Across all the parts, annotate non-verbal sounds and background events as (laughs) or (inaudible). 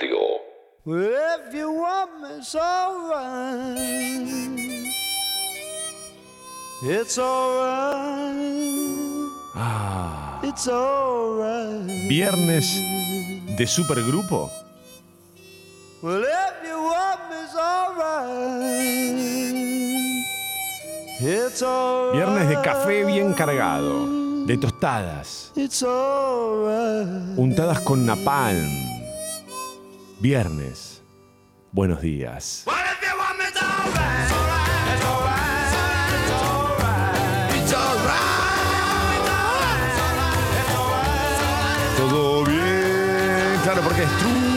Radio. Well, if you want me, it's alright. It's alright. Ah, It's alright. viernes de supergrupo. Well, if you want me, it's alright. It's alright. Viernes de café bien cargado, de tostadas, It's alright. untadas con napalm. Viernes. Buenos días. Todo bien, claro, porque es True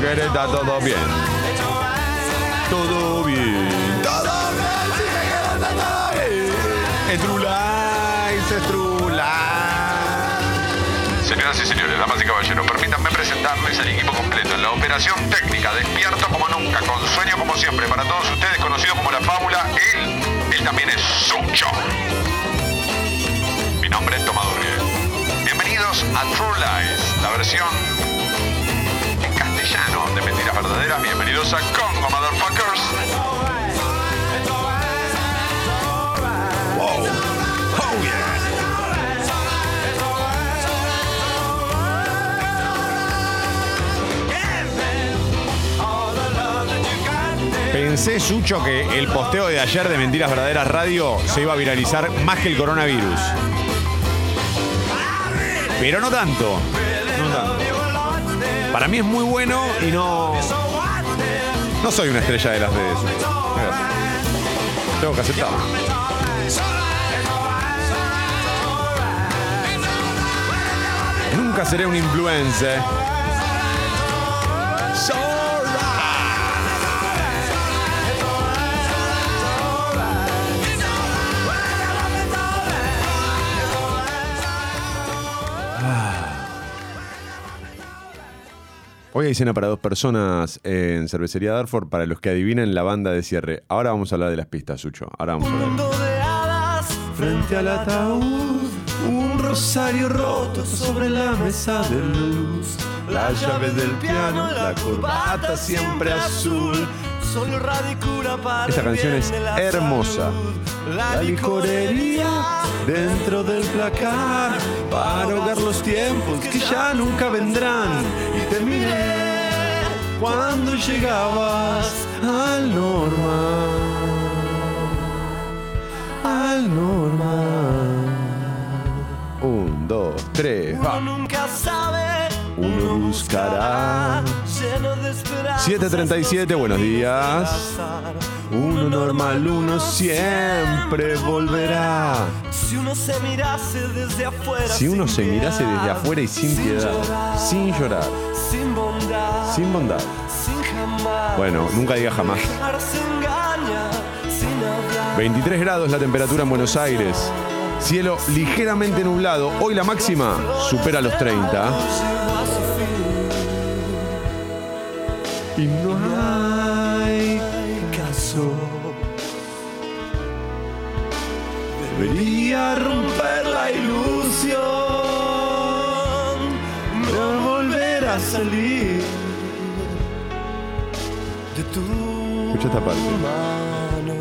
querés, está todo bien. Todo bien. Todo bien, si querés, está todo bien. Es True Life, es True Life. Señoras y señores, damas y caballeros, permítanme presentarles el equipo completo en la operación técnica, despierto como nunca, con sueño como siempre, para todos ustedes conocido como la fábula, él, él también es Sucho. Mi nombre es Tomadurgue. Bienvenidos a True Lies, la versión castellano de Mentiras Verdaderas. Bienvenidos a Congo, Motherfuckers. Oh. Pensé, Sucho, que el posteo de ayer de Mentiras Verdaderas Radio se iba a viralizar más que el coronavirus. Pero no tanto. Para mí es muy bueno y no. No soy una estrella de las redes. Tengo que aceptarlo. Nunca seré un influencer. Hoy hay cena para dos personas en Cervecería Darford para los que adivinen la banda de cierre. Ahora vamos a hablar de las pistas, Sucho. Ahora vamos a hablar. de hadas frente al ataúd, un rosario roto sobre la mesa de luz, las llaves del piano, la corbata siempre azul. Solo radicura para Esta canción es hermosa. La licorería dentro del placar para ahogar los tiempos que ya nunca vendrán. Y te miré cuando llegabas al normal al normal. Un, dos, tres, va. nunca sabe, Uno buscará. lleno de esperanza. 7:37, buenos días. Uno normal, uno siempre volverá. Si uno se mirase desde afuera. Si uno sin se mirase piedad, desde afuera y sin piedad, sin llorar, sin bondad, sin bondad. Bueno, nunca diga jamás. dejarse engañar, sin hablar. 23 grados la temperatura en Buenos Aires. Cielo ligeramente nublado. Hoy la máxima supera los 30. Y no hay caso. Debería romper la ilusión de volver a salir de tu Escucha esta parte. mano.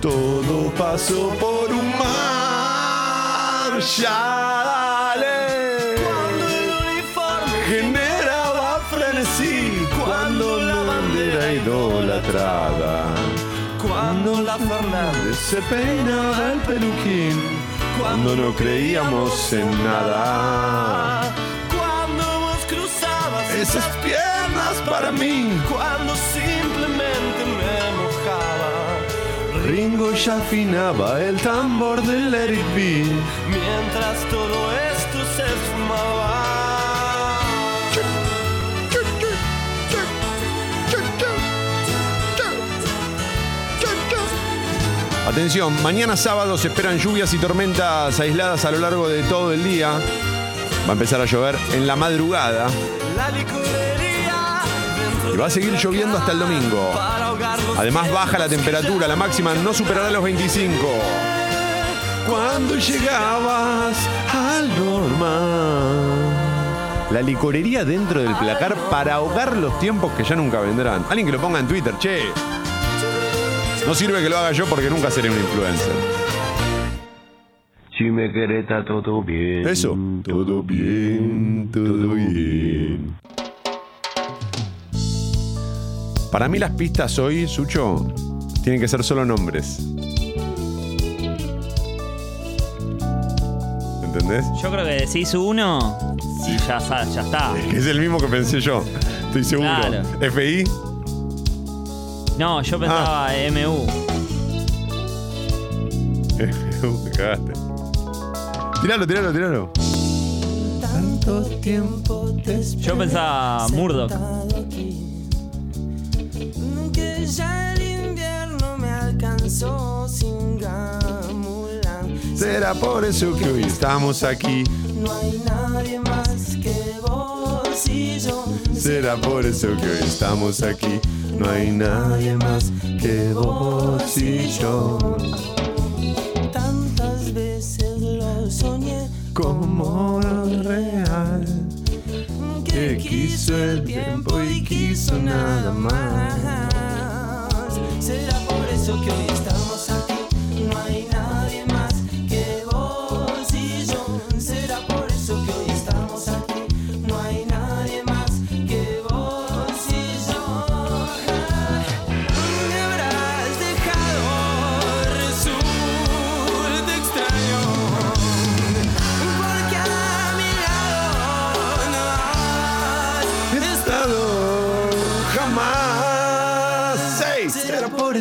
Todo pasó por un mar. Ya idolatrada. Cuando la Fernández se peinaba el peluquín. Cuando no creíamos en nada. Cuando vos cruzabas esas piernas para mí. Cuando simplemente me mojaba. Ringo ya afinaba el tambor del Let. Mientras todo esto se esfumaba. Atención, mañana sábado se esperan lluvias y tormentas aisladas a lo largo de todo el día. Va a empezar a llover en la madrugada. Y va a seguir lloviendo hasta el domingo. Además baja la temperatura, la máxima no superará los 25. Cuando llegabas al normal. La licorería dentro del placar para ahogar los tiempos que ya nunca vendrán. Alguien que lo ponga en Twitter, che. No sirve que lo haga yo porque nunca seré un influencer. Si me querés, está todo bien. Eso. Todo bien, todo bien. Para mí las pistas hoy, Sucho, tienen que ser solo nombres. ¿Entendés? Yo creo que decís uno y ya, sa- ya está. Que es el mismo que pensé yo. Estoy seguro. Claro. FI. No, yo pensaba MU. Me cagaste. Tiralo, tiralo, tiralo. Tanto tiempo te Yo pensaba Murdoch. Que ya el invierno me alcanzó sin gamulan. Será por eso que hoy estamos aquí. No hay nadie más que vos y yo. Será por eso que hoy estamos aquí. No hay nadie más que vos y yo. Tantas veces lo soñé Como lo real. que quiso el tiempo y quiso nada más. Será por eso que hoy estamos aquí. No hay nadie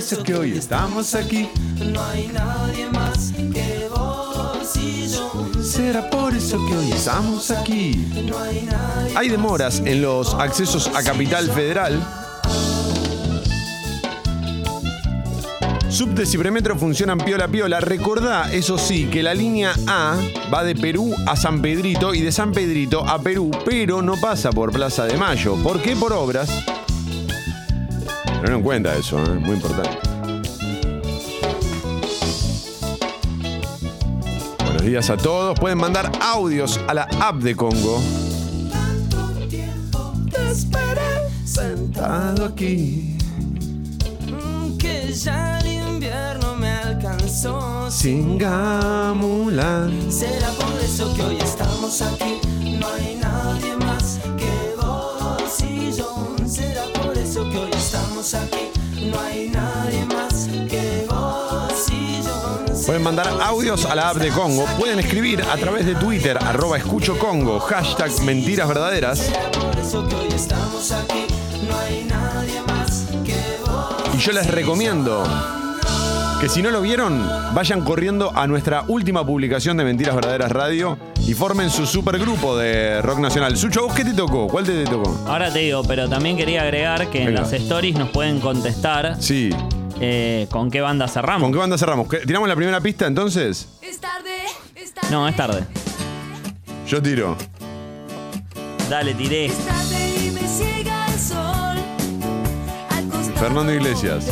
eso que hoy estamos aquí. No hay nadie más que vos y yo. Será por eso que hoy estamos aquí. No hay nadie Hay demoras en los accesos a Capital Federal. Subtes y premetro funcionan piola piola. Recordá, eso sí, que la línea A va de Perú a San Pedrito y de San Pedrito a Perú, pero no pasa por Plaza de Mayo. ¿Por qué? Por obras. Tengan en cuenta eso, ¿eh? muy importante. Buenos días a todos. Pueden mandar audios a la app de Congo. tiempo te esperé Sentado aquí. que ya el invierno me alcanzó Sin gamulan. Será por eso que hoy estamos aquí. No hay por eso que hoy estamos aquí. No hay nadie más que vos y yo. Pueden mandar audios a la app de Congo. Pueden escribir a través de Twitter, arroba escucho Congo, hashtag mentiras verdaderas. Será por eso que hoy estamos aquí. No hay nadie más que vos. Y yo les recomiendo que si no lo vieron, vayan corriendo a nuestra última publicación de Mentiras Verdaderas Radio y formen su supergrupo de rock nacional. Sucho, ¿a vos qué te tocó? ¿Cuál te, te tocó? Ahora te digo, pero también quería agregar que en Venga. las stories nos pueden contestar Sí. eh, con qué banda cerramos. ¿Con qué banda cerramos? ¿Qué- ¿Tiramos la primera pista entonces? Es tarde, es tarde. No, es tarde. Yo tiro. Dale, tiré. Es tarde y me ciega el sol. Al costado Fernando Iglesias.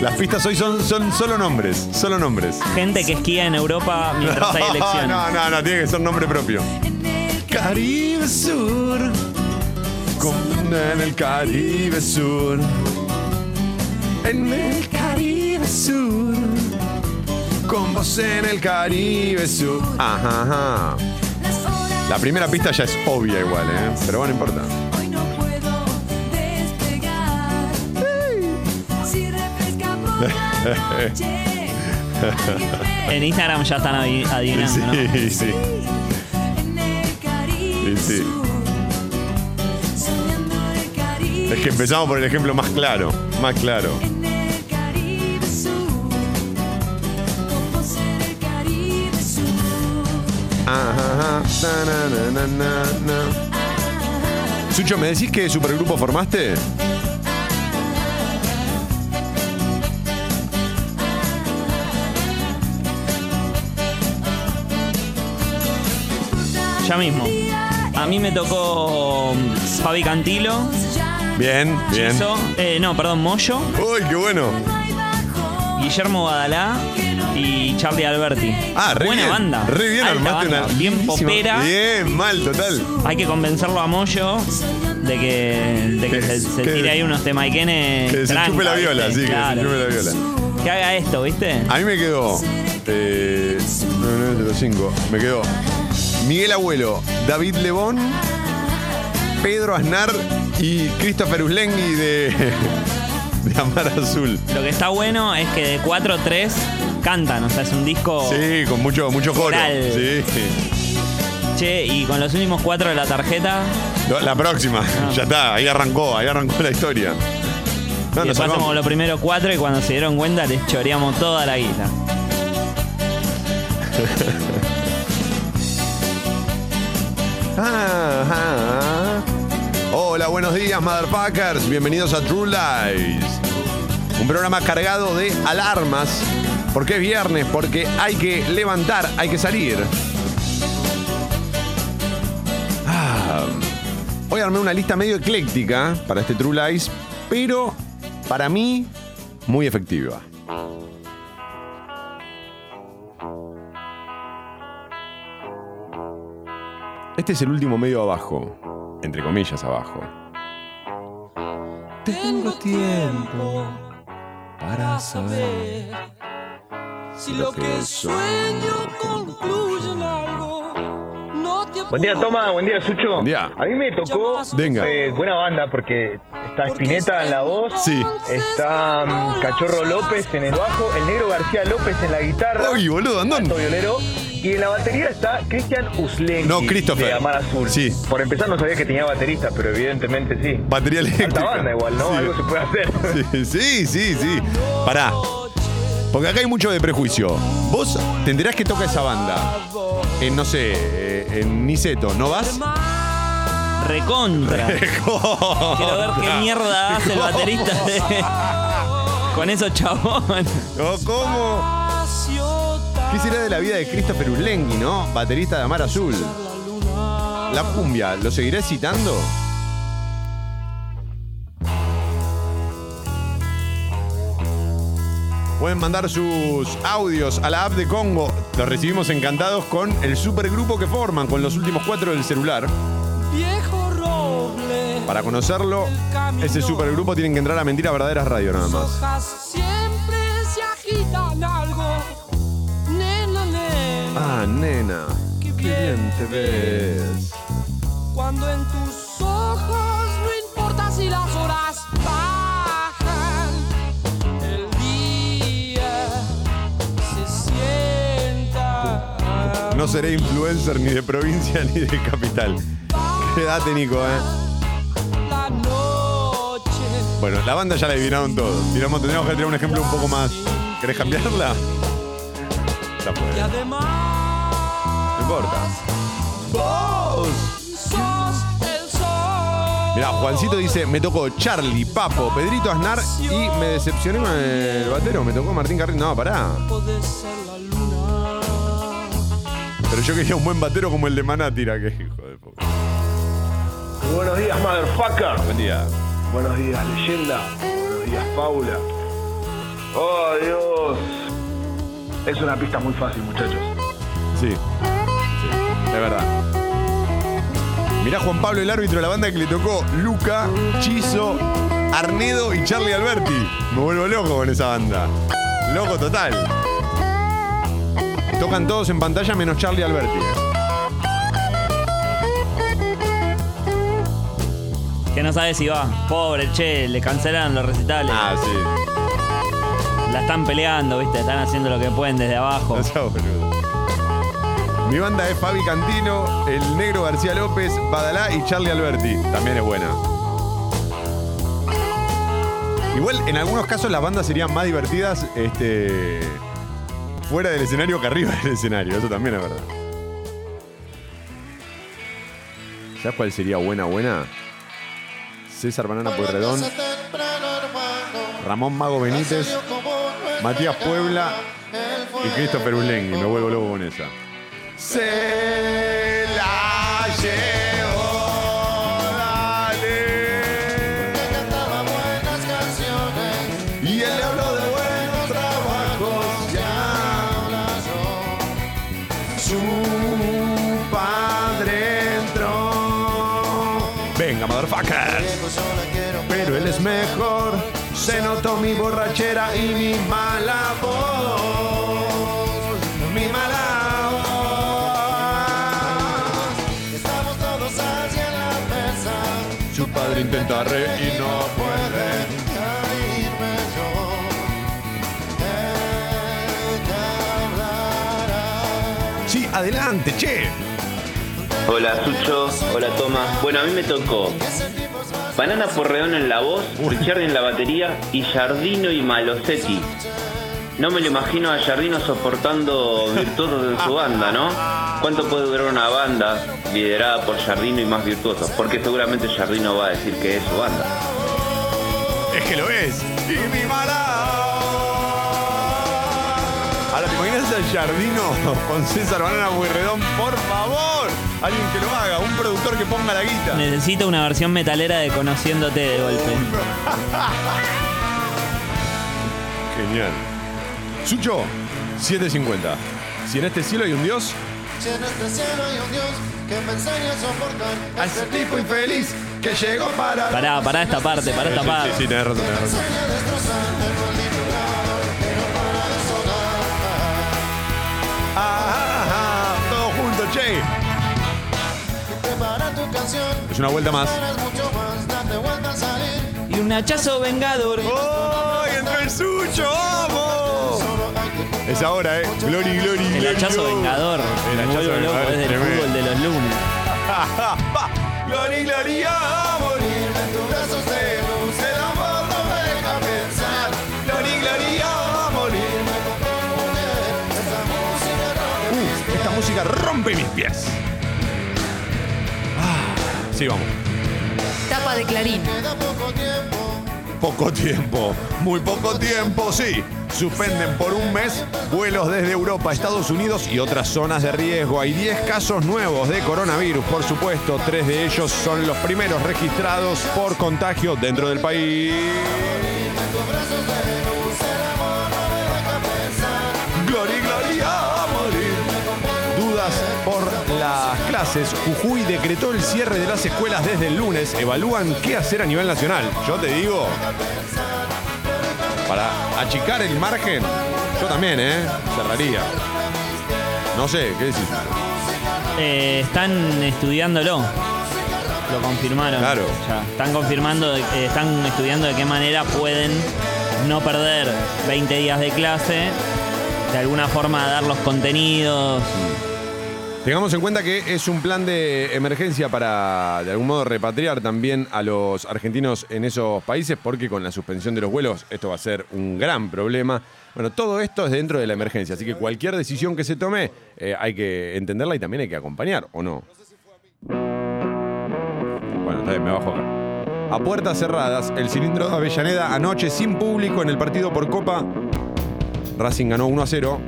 Las pistas hoy son, son solo nombres, solo nombres. Gente que esquía en Europa mientras hay (laughs) elecciones. No, no, no, tiene que ser nombre propio. en el Caribe Sur. Con- en el Caribe Sur. En el Caribe Sur. Con vos en el Caribe Sur. Ajá, La primera pista ya es obvia igual, ¿eh? Pero bueno, no importa. (laughs) En Instagram ya están adi- adivinando, ¿no? Sí, sí. En el Caribe Sí, sí. Sur. Soñando el Caribe Es que empezamos por el ejemplo más claro. Más claro. En el Caribe Sur, con vos en el Caribe Sur. Ajá, na, na, na. Sucho, ¿me decís qué supergrupo formaste? Ya mismo. A mí me tocó mm, Fabi Cantilo, Bien, bien. Chizo, eh, no, perdón, Moyo, Uy, qué bueno. Guillermo Badalá y Charlie Alberti. Ah, re Buena bien. banda. Re bien Alta armaste banda, una. Bien popera. Bien, mal, total. Hay que convencerlo a Moyo de que, de que Que- se, se que- tire ahí unos temaiquenes. Que se tranca, chupe la viola, ¿viste? sí, que Claro. se chupe la viola. Que haga esto, ¿viste? A mí me quedó. Eh, 9905. Me quedó Miguel Abuelo, David Lebón, Pedro Aznar y Christopher Uslengui de, (laughs) de Amar Azul. Lo que está bueno es que de 4 a 3 cantan, o sea, es un disco. Sí, con mucho, mucho coro. Coral. Sí. Che, y con los últimos 4 de la tarjeta, No, La próxima, ya está, ahí arrancó, ahí arrancó la historia. No, y nos después salvamos. hacemos los primeros 4 y cuando se dieron cuenta les choreamos toda la guita. (laughs) Ah, ah. Hola, buenos días, motherfuckers. Bienvenidos a True Lies. Un programa cargado de alarmas. Porque es viernes, porque hay que levantar, hay que salir. Ah, hoy armé una lista medio ecléctica para este True Lies, pero para mí muy efectiva. Este es el último medio abajo, entre comillas abajo. Tengo tiempo para saber si lo que sueño concluye en algo. Buen día, Toma. Buen día, Sucho. Buen día. A mí me tocó Venga. eh, buena banda porque está Spinetta en la voz. Sí. Está mm, Cachorro López en el bajo. El negro García López en la guitarra. Uy, boludo, andón. Violero. Y en la batería está Cristian Uslenki. No, Christopher. De Amar Azul. Sí. Por empezar, no sabía que tenía baterista, pero evidentemente sí. Batería eléctrica. Alta banda igual, ¿no? Sí. Algo se puede hacer. Sí, (laughs) sí, sí, sí. Pará. Porque acá hay mucho de prejuicio. Vos te enterás que toca esa banda. En, no sé, eh, en Niceto, ¿no vas? Recontra. Quiero ver qué mierda hace el baterista de- (laughs) con esos chabones. No, ¿Cómo? ¿Qué será de la vida de Christopher Uslengui, no? Baterista de Amar Azul. La cumbia, ¿lo seguiré citando? Pueden mandar sus audios a la app de Congo. Los recibimos encantados con el supergrupo que forman, con los últimos cuatro del celular. Viejo roble. Para conocerlo, ese supergrupo tienen que entrar a Mentiras Verdaderas Radio nada más. hojas siempre se agitan algo. Nena, nena. Ah, nena, qué bien te ves. No seré influencer ni de provincia (laughs) ni de capital. Quédate, Nico, eh. Bueno, la banda ya la adivinaron todos. Tiramos, tendríamos que tirar un ejemplo un poco más. ¿Querés cambiarla? Ya además. No importa. ¡Vos! Mirá, Juancito dice, me tocó Charlie, Papo, Pedrito Aznar y me decepcioné con el batero, me tocó Martín Carrillo. No, pará. Pero yo quería un buen batero como el de Manátira, que hijo de puta. Buenos días, motherfucker. Buen día. Buenos días, leyenda. Buenos días, Paula. Oh, Dios. Es una pista muy fácil, muchachos. Sí. Sí, de verdad. Mirá Juan Pablo, el árbitro de la banda que le tocó Luca, Chizo, Arnedo y Charlie Alberti. Me vuelvo loco con esa banda. Loco total. Tocan todos en pantalla menos Charlie Alberti. ¿eh? Que no sabe si va. Pobre, che, le cancelan los recitales. Ah, sí. La están peleando, ¿viste? Están haciendo lo que pueden desde abajo. (laughs) No sea. Mi banda es Fabi Cantino, el negro García López, Badalá y Charlie Alberti. También es buena. Igual, en algunos casos las bandas serían más divertidas este, fuera del escenario que arriba del escenario. Eso también es verdad. ¿Sabes cuál sería buena, buena? César Banana Pueyrredón, Ramón Mago Benítez, Matías Puebla y Christopher Uslengui. Me vuelvo loco con esa. Se la mejor. Se notó mi borrachera y mi mala voz. Mi mala voz. Estamos todos allí en la mesa Su padre intenta reír y no puede. Sí, adelante, che. Hola Sucho, hola Toma. Bueno, a mí me tocó Banana Porreón en la voz, Richard en la batería y Jardino y Malosetti. No me lo imagino a Jardino soportando virtuosos en su banda, ¿no? ¿Cuánto puede durar una banda liderada por Jardino y más virtuosos? Porque seguramente Jardino va a decir que es su banda. Es que lo es. Y mi mala. Ahora, ¿te imaginas al Jardino con César Banana Buirredón? Por favor. Alguien que lo haga, un productor que ponga la guita. Necesito una versión metalera de Conociéndote de golpe. (laughs) Genial. Sucho, 750. Si en este cielo hay un Dios, Si en este cielo hay un Dios que me enseñe a soportar a ese tipo infeliz que llegó para. Pará, pará esta parte, pará esta parte. sí, sí, tenés razón, tenés razón. Enseña a Es una vuelta más. Y un hachazo vengador. ¡Ay, entró el Sucho! ¡Vamos! Es ahora, ¿eh? Glory, glory, El glory, hachazo oh. vengador. El hachazo loco vengador es desde el tremendo. fútbol de los lunes. (laughs) Glory, glory, a morir en tus brazos de luz. El amor no me deja pensar. Glory, glory, a morir. Uh, esta música rompe mis pies. Sí, vamos. Tapa de Clarín. queda poco tiempo Poco tiempo, muy poco tiempo, sí. Suspenden por un mes vuelos desde Europa, Estados Unidos y otras zonas de riesgo. Hay 10 casos nuevos de coronavirus, por supuesto. Tres de ellos son los primeros registrados por contagio dentro del país. Clases. Jujuy decretó el cierre de las escuelas desde el lunes. Evalúan qué hacer a nivel nacional. Yo te digo, para achicar el margen, yo también, ¿eh? Cerraría. No sé, ¿qué decís? Eh, están estudiándolo. Lo confirmaron. Claro. Ya, están confirmando, eh, están estudiando de qué manera pueden no perder 20 días de clase. De alguna forma dar los contenidos. Tengamos en cuenta que es un plan de emergencia para, de algún modo, repatriar también a los argentinos en esos países, porque con la suspensión de los vuelos esto va a ser un gran problema. Bueno, todo esto es dentro de la emergencia, así que cualquier decisión que se tome eh, hay que entenderla y también hay que acompañar, ¿o no? Bueno, está bien, me bajo acá. A puertas cerradas, el cilindro de Avellaneda anoche sin público en el partido por Copa. Racing ganó 1 a 0.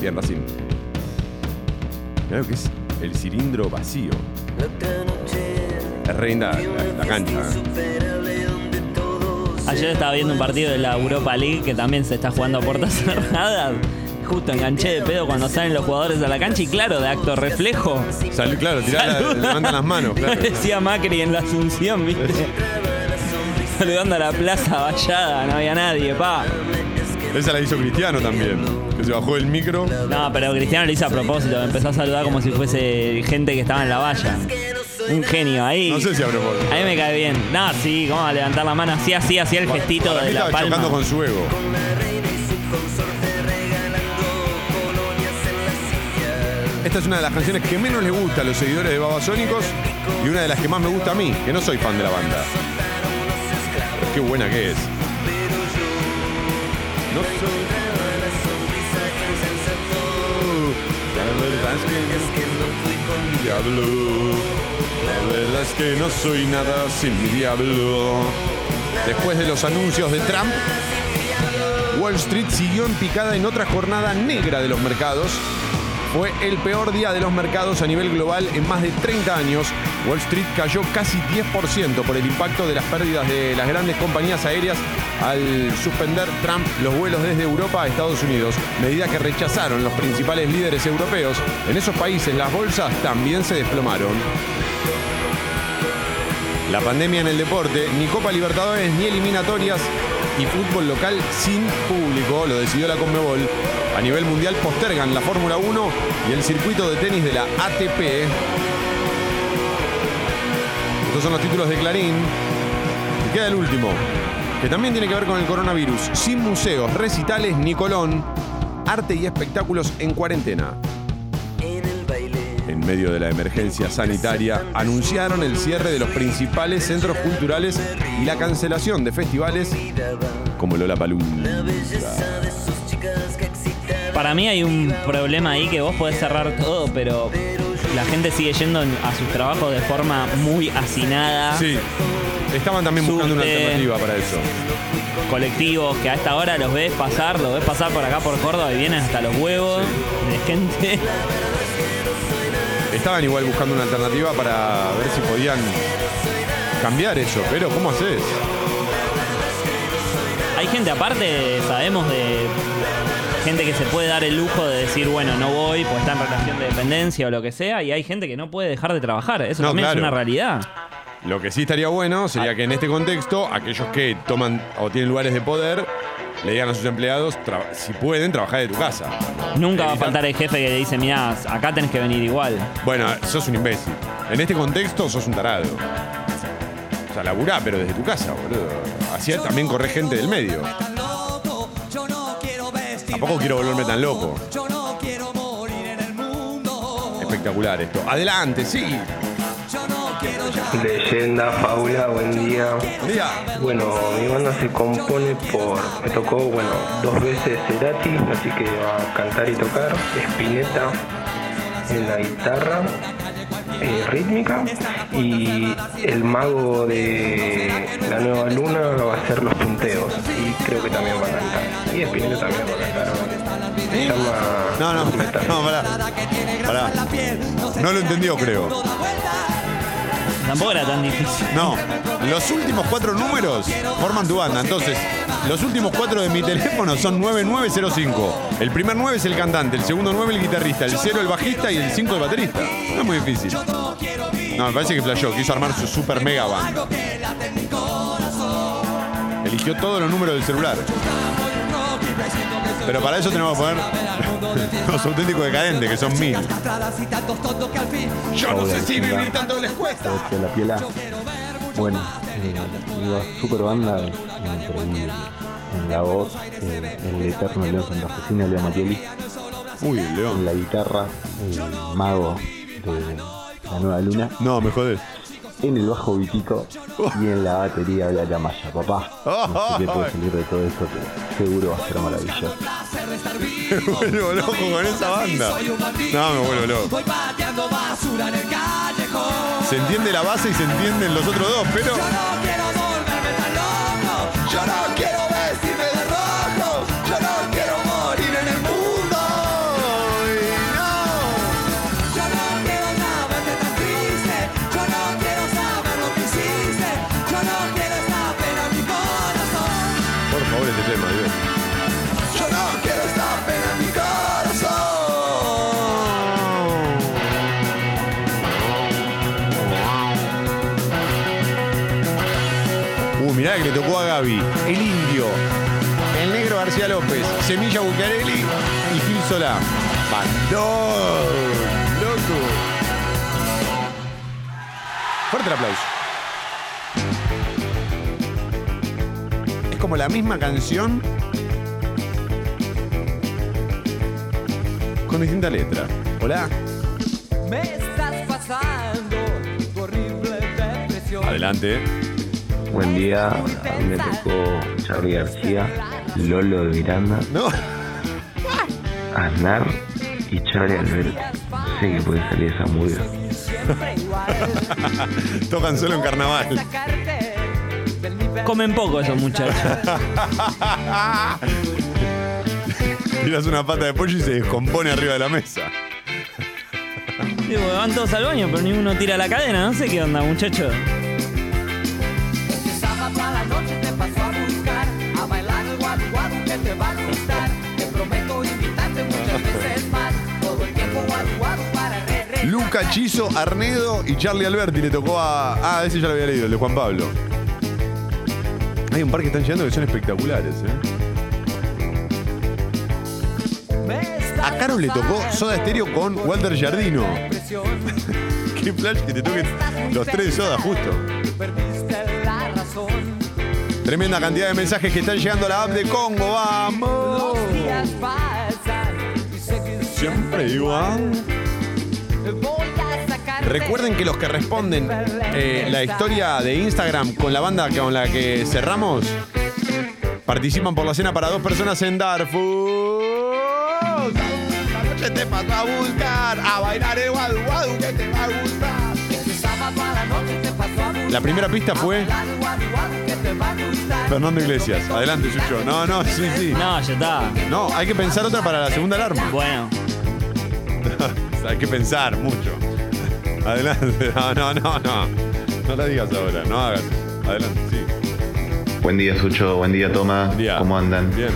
Bien, Racing. Mirá lo que es el cilindro vacío. Es reina la, la cancha. ¿eh? Ayer estaba viendo un partido de la Europa League que también se está jugando a puertas cerradas. Justo enganché de pedo cuando salen los jugadores a la cancha y claro, de acto reflejo. Salud, claro, tirá la- levantan las manos, claro. Decía Macri en la Asunción, ¿viste? Saludando a la plaza vallada, no había nadie, pa. Esa la hizo Cristiano también. Se bajó del micro. No, pero Cristiano lo hizo a propósito, empezó a saludar como si fuese gente que estaba en la valla. Un genio ahí. No sé si a propósito. A mí me cae bien. No, sí, cómo va a levantar la mano así, así, hacía el gestito Para mí de la estaba chocando palma. con su ego. Esta es una de las canciones que menos le gusta a los seguidores de Babasónicos y una de las que más me gusta a mí, que no soy fan de la banda. Qué buena que es. No soy La verdad es que no fui con mi diablo. La verdad es que no soy nada sin mi diablo. Después de los anuncios de Trump, Wall Street siguió en picada en otra jornada negra de los mercados. Fue el peor día de los mercados a nivel global en más de 30 años. Wall Street cayó casi 10% por el impacto de las pérdidas de las grandes compañías aéreas al suspender Trump los vuelos desde Europa a Estados Unidos, medida que rechazaron los principales líderes europeos. En esos países las bolsas también se desplomaron. La pandemia en el deporte, ni Copa Libertadores ni eliminatorias y fútbol local sin público, lo decidió la Conmebol. A nivel mundial postergan la Fórmula 1 y el circuito de tenis de la ATP. Estos son los títulos de Clarín. Y queda el último, que también tiene que ver con el coronavirus. Sin museos, recitales ni Colón, arte y espectáculos en cuarentena. En medio de la emergencia sanitaria, anunciaron el cierre de los principales centros culturales y la cancelación de festivales como Lola Para mí hay un problema ahí que vos podés cerrar todo, pero la gente sigue yendo a sus trabajos de forma muy hacinada. Sí. Estaban también buscando una alternativa para eso. Colectivos que a esta hora los ves pasar, los ves pasar por acá por Córdoba y vienen hasta los huevos de gente. Estaban igual buscando una alternativa para ver si podían cambiar eso, pero ¿cómo haces? Hay gente aparte, sabemos de gente que se puede dar el lujo de decir, bueno, no voy, pues está en relación de dependencia o lo que sea, y hay gente que no puede dejar de trabajar. Eso No, también claro. es una realidad. Lo que sí estaría bueno sería que en este contexto, aquellos que toman o tienen lugares de poder, le digan a sus empleados, si pueden, trabajar de tu casa. Nunca va a faltar el jefe que dice, mirá, acá tenés que venir igual. Bueno, sos un imbécil. En este contexto, sos un tarado. O sea, laburá, pero desde tu casa, boludo. Así también corre gente del medio. Tampoco quiero volverme tan loco. Espectacular esto. Adelante, sí. Leyenda, Faula, buen día. Buen día. Bueno, mi banda se compone por. Me tocó, bueno, dos veces Cerati, así que va a cantar y tocar. Spinetta en la guitarra eh, rítmica. Y el mago de la nueva luna va a hacer los punteos. Y creo que también va a cantar. Y Spinetta también va a cantar. Se llama. No, no, no, pará. Pará. No lo entendió, creo. Tampoco era tan difícil. No, los últimos cuatro números forman tu banda. Entonces, los últimos cuatro de mi teléfono son 9905. El primer 9 es el cantante, el segundo 9 el guitarrista, el 0 el bajista y el 5 el baterista. No es muy difícil. No, me parece que flasheó, quiso armar su super mega banda. Eligió todos los números del celular. Pero para eso tenemos que poner (laughs) los auténticos decadentes, que son mil. Yo no sé si vivir tanto les cuesta. la piela. Bueno, eh, digo, super banda, eh. En la voz, eh, el eterno León Santafesino, León Matieli. Uy, el León. En la guitarra, el mago de la nueva luna. No, me jodés. En el bajo Vitico y en la batería de la Maya, papá. No sé qué puede salir de todo esto, pero seguro va a ser maravilloso. Me (laughs) vuelvo loco con esa banda. No, me vuelvo loco. Se entiende la base y se entienden los otros dos, pero. Semilla Bucarelli y Gil Solá. Bandón. Loco. Fuerte el aplauso. Es como la misma canción con distinta letra. Hola. Me estás pasando tu horrible depresión. Adelante. Buen día, a mí me tocó Charlie García, Lolo de Miranda, No. Aznar y Charlie Alberti. No sé qué puede salir esa murga. (laughs) Tocan solo en carnaval. Comen poco esos muchachos. (laughs) Tiras una pata de pollo y se descompone arriba de la mesa. Digo, van todos al baño, pero ninguno tira la cadena. No sé qué onda, muchacho. Va a gustar Te prometo invitarte muchas veces más Todo el tiempo guadu guadu para re re Luca Chizo, Arnedo y Charlie Alberti le tocó a. Ah, ese ya lo había leído, el de Juan Pablo. Hay un par que están llegando que son espectaculares, ¿eh? A Caro le tocó Soda Stereo con Walter Jardino. (laughs) Qué flash que te toquen los tres de Soda justo. Tremenda cantidad de mensajes que están llegando a la app de Congo. ¡Vamos! Siempre igual. Recuerden que los que responden eh, la historia de Instagram con la banda con la que cerramos participan por la cena para dos personas en Darfur. Te paso a buscar, a bailar el guadu La primera pista fue Fernando Iglesias. Adelante, Chucho. No, no, sí, sí. No, ya está. No, hay que pensar otra para la segunda alarma. Bueno, (laughs) hay que pensar mucho. Adelante. No, no, no, no. No la digas ahora, no hagas. Adelante, sí. Buen día, Sucho. Buen día, Toma. Día. ¿Cómo andan? Bien.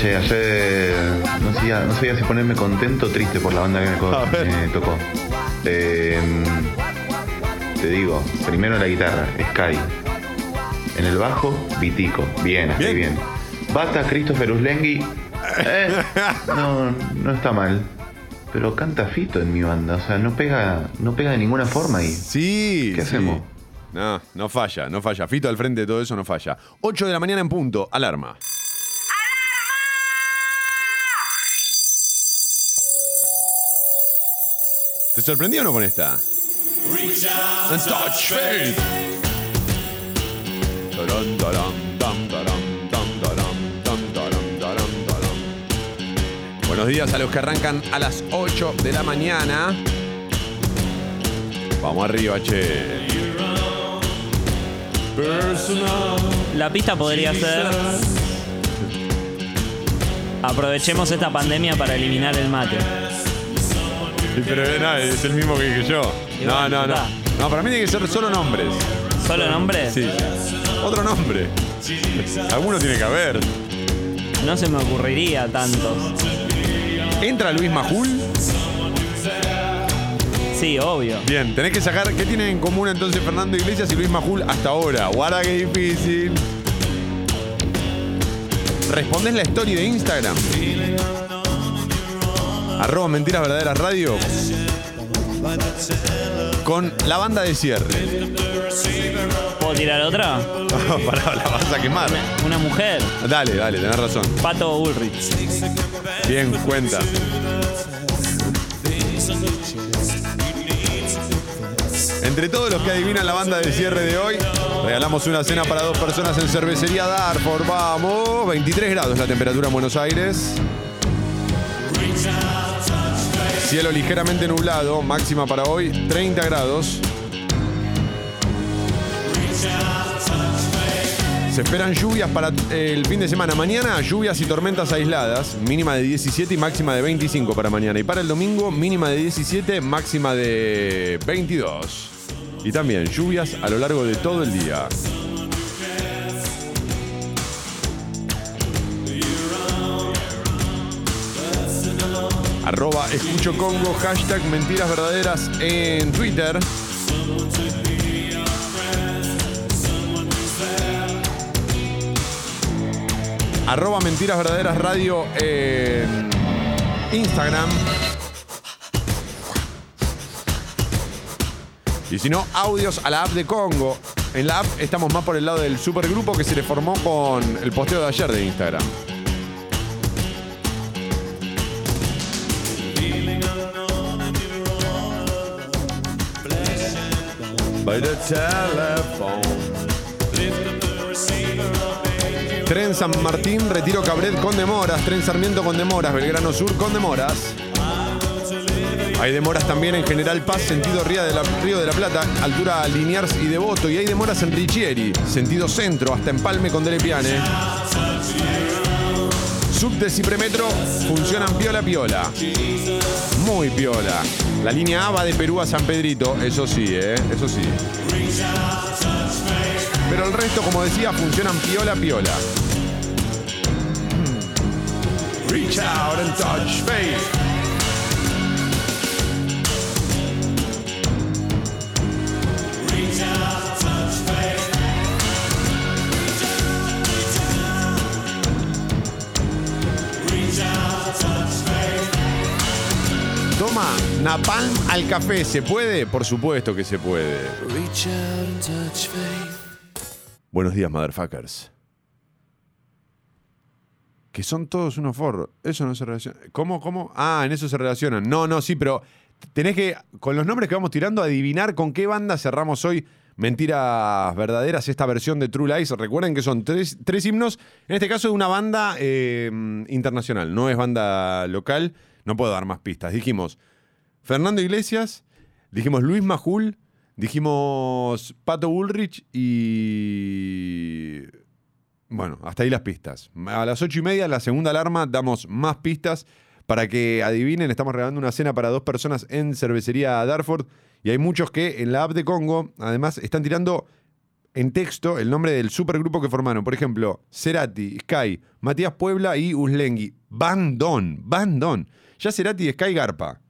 Che, ayer no sabía, no sabía si ponerme contento o triste por la banda que me, (laughs) co- me tocó. Eh, te digo, primero la guitarra, Sky. En el bajo, Vitico. Bien, Bien. bien. Bata, Christopher Uslengui. (laughs) Eh, no, no está mal. Pero canta Fito en mi banda. O sea, no pega, no pega de ninguna forma ahí. Sí. ¿Qué sí. hacemos? No, no falla, no falla. Fito al frente de todo eso no falla. 8 de la mañana en punto, alarma. ¿Te sorprendió o no con esta? And touch faith. Buenos días a los que arrancan a las 8 de la mañana. Vamos arriba, che. la pista podría ser. Aprovechemos esta pandemia para eliminar el mate. Sí, pero eh, no, es el mismo que dije yo. No, no, no. No, para mí tiene que ser solo nombres. ¿Solo nombres? Sí. Otro nombre. Alguno tiene que haber. No se me ocurriría tantos. ¿Entra Luis Majul? Sí, obvio. Bien, tenés que sacar. ¿Qué tienen en común entonces Fernando Iglesias y Luis Majul hasta ahora? Guarda que difícil. Respondés la story de Instagram. Arroba Mentiras Verdaderas Radio. Con la banda de cierre. ¿Puedo tirar otra? (laughs) Pará, la vas a quemar. Una mujer. Dale, dale, tenés razón. Pato Bullrich. Bien, cuenta. Entre todos los que adivinan la banda de cierre de hoy, regalamos una cena para dos personas en cervecería Darford. Vamos, 23 grados la temperatura en Buenos Aires. Cielo ligeramente nublado, máxima para hoy 30 grados. Se esperan lluvias para eh, el fin de semana. Mañana lluvias y tormentas aisladas, mínima de 17 y máxima de 25 para mañana. Y para el domingo, mínima de 17, máxima de 22. Y también lluvias a lo largo de todo el día. Arroba escucho Congo, hashtag mentiras verdaderas en Twitter. Arroba mentiras verdaderas radio en Instagram. Y si no, audios a la app de Congo. En la app estamos más por el lado del supergrupo que se le formó con el posteo de ayer de Instagram. Tren San Martín, Retiro Cabret con demoras, Tren Sarmiento con demoras, Belgrano Sur con demoras. Hay demoras también en General Paz, sentido Río de la, Río de la Plata, altura Liniers y Devoto. Y hay demoras en Richieri, sentido centro, hasta Empalme con Delepiane. Subte Cipremetro funcionan piola piola. Muy piola. La línea A va de Perú a San Pedrito, eso sí, ¿eh? Eso sí. Pero el resto, como decía, funcionan piola piola. Reach out and touch faith. Napalm al café, ¿se puede? Por supuesto que se puede. Buenos días, motherfuckers. Que son todos unos forros. Eso no se relaciona. ¿Cómo, cómo? Ah, en eso se relacionan. No, no, sí, pero tenés que, con los nombres que vamos tirando, adivinar con qué banda cerramos hoy Mentiras Verdaderas, esta versión de True Lies. Recuerden que son tres, tres himnos, en este caso de una banda eh, internacional, no es banda local. No puedo dar más pistas. Dijimos Fernando Iglesias, dijimos Luis Majul, dijimos Pato Bullrich y. Bueno, hasta ahí las pistas. A las ocho y media, la segunda alarma, damos más pistas para que adivinen. Estamos regalando una cena para dos personas en cervecería Darford. Y hay muchos que en la app de Congo, además, están tirando en texto el nombre del supergrupo que formaron. Por ejemplo, Cerati, Sky, Matías Puebla y Uslengui. Bandón, bandón. Ya Cerati y Sky garpa.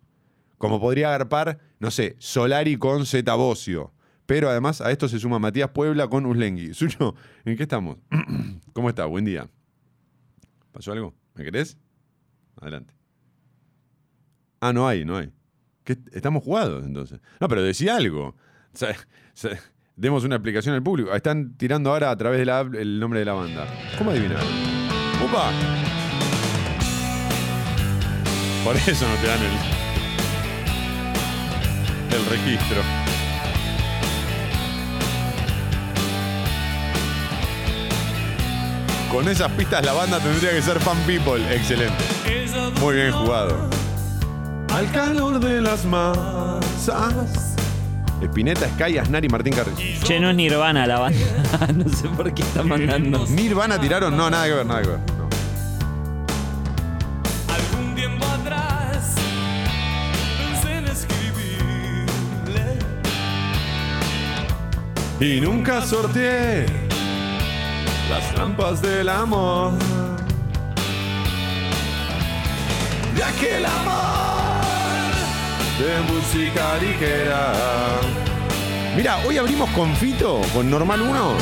Como podría garpar, no sé, Solari con Zeta Bocio. Pero además a esto se suma Matías Puebla con Uslengui. (laughs) Suyo, ¿en qué estamos? (clears throat) ¿Cómo está? Buen día. ¿Pasó algo? ¿Me querés? Adelante. Ah, no hay, no hay. ¿Qué? Estamos jugados entonces. No, pero decía algo. Demos una explicación al público. Están tirando ahora a través de la app el nombre de la banda. ¿Cómo adivinar? ¡Opa! Por eso no te dan el, el registro. Con esas pistas la banda tendría que ser Fan People. Excelente. Muy bien jugado. Al calor de las masas. Espineta, Sky, Aznar y Martín Carrillo. Che, no es Nirvana la banda. (laughs) no sé por qué está mandando. Nirvana tiraron, no, nada que ver, nada que ver. Y nunca sorteé las trampas del amor. De aquel amor de música ligera. Mira, hoy abrimos con Fito, con Normal 1.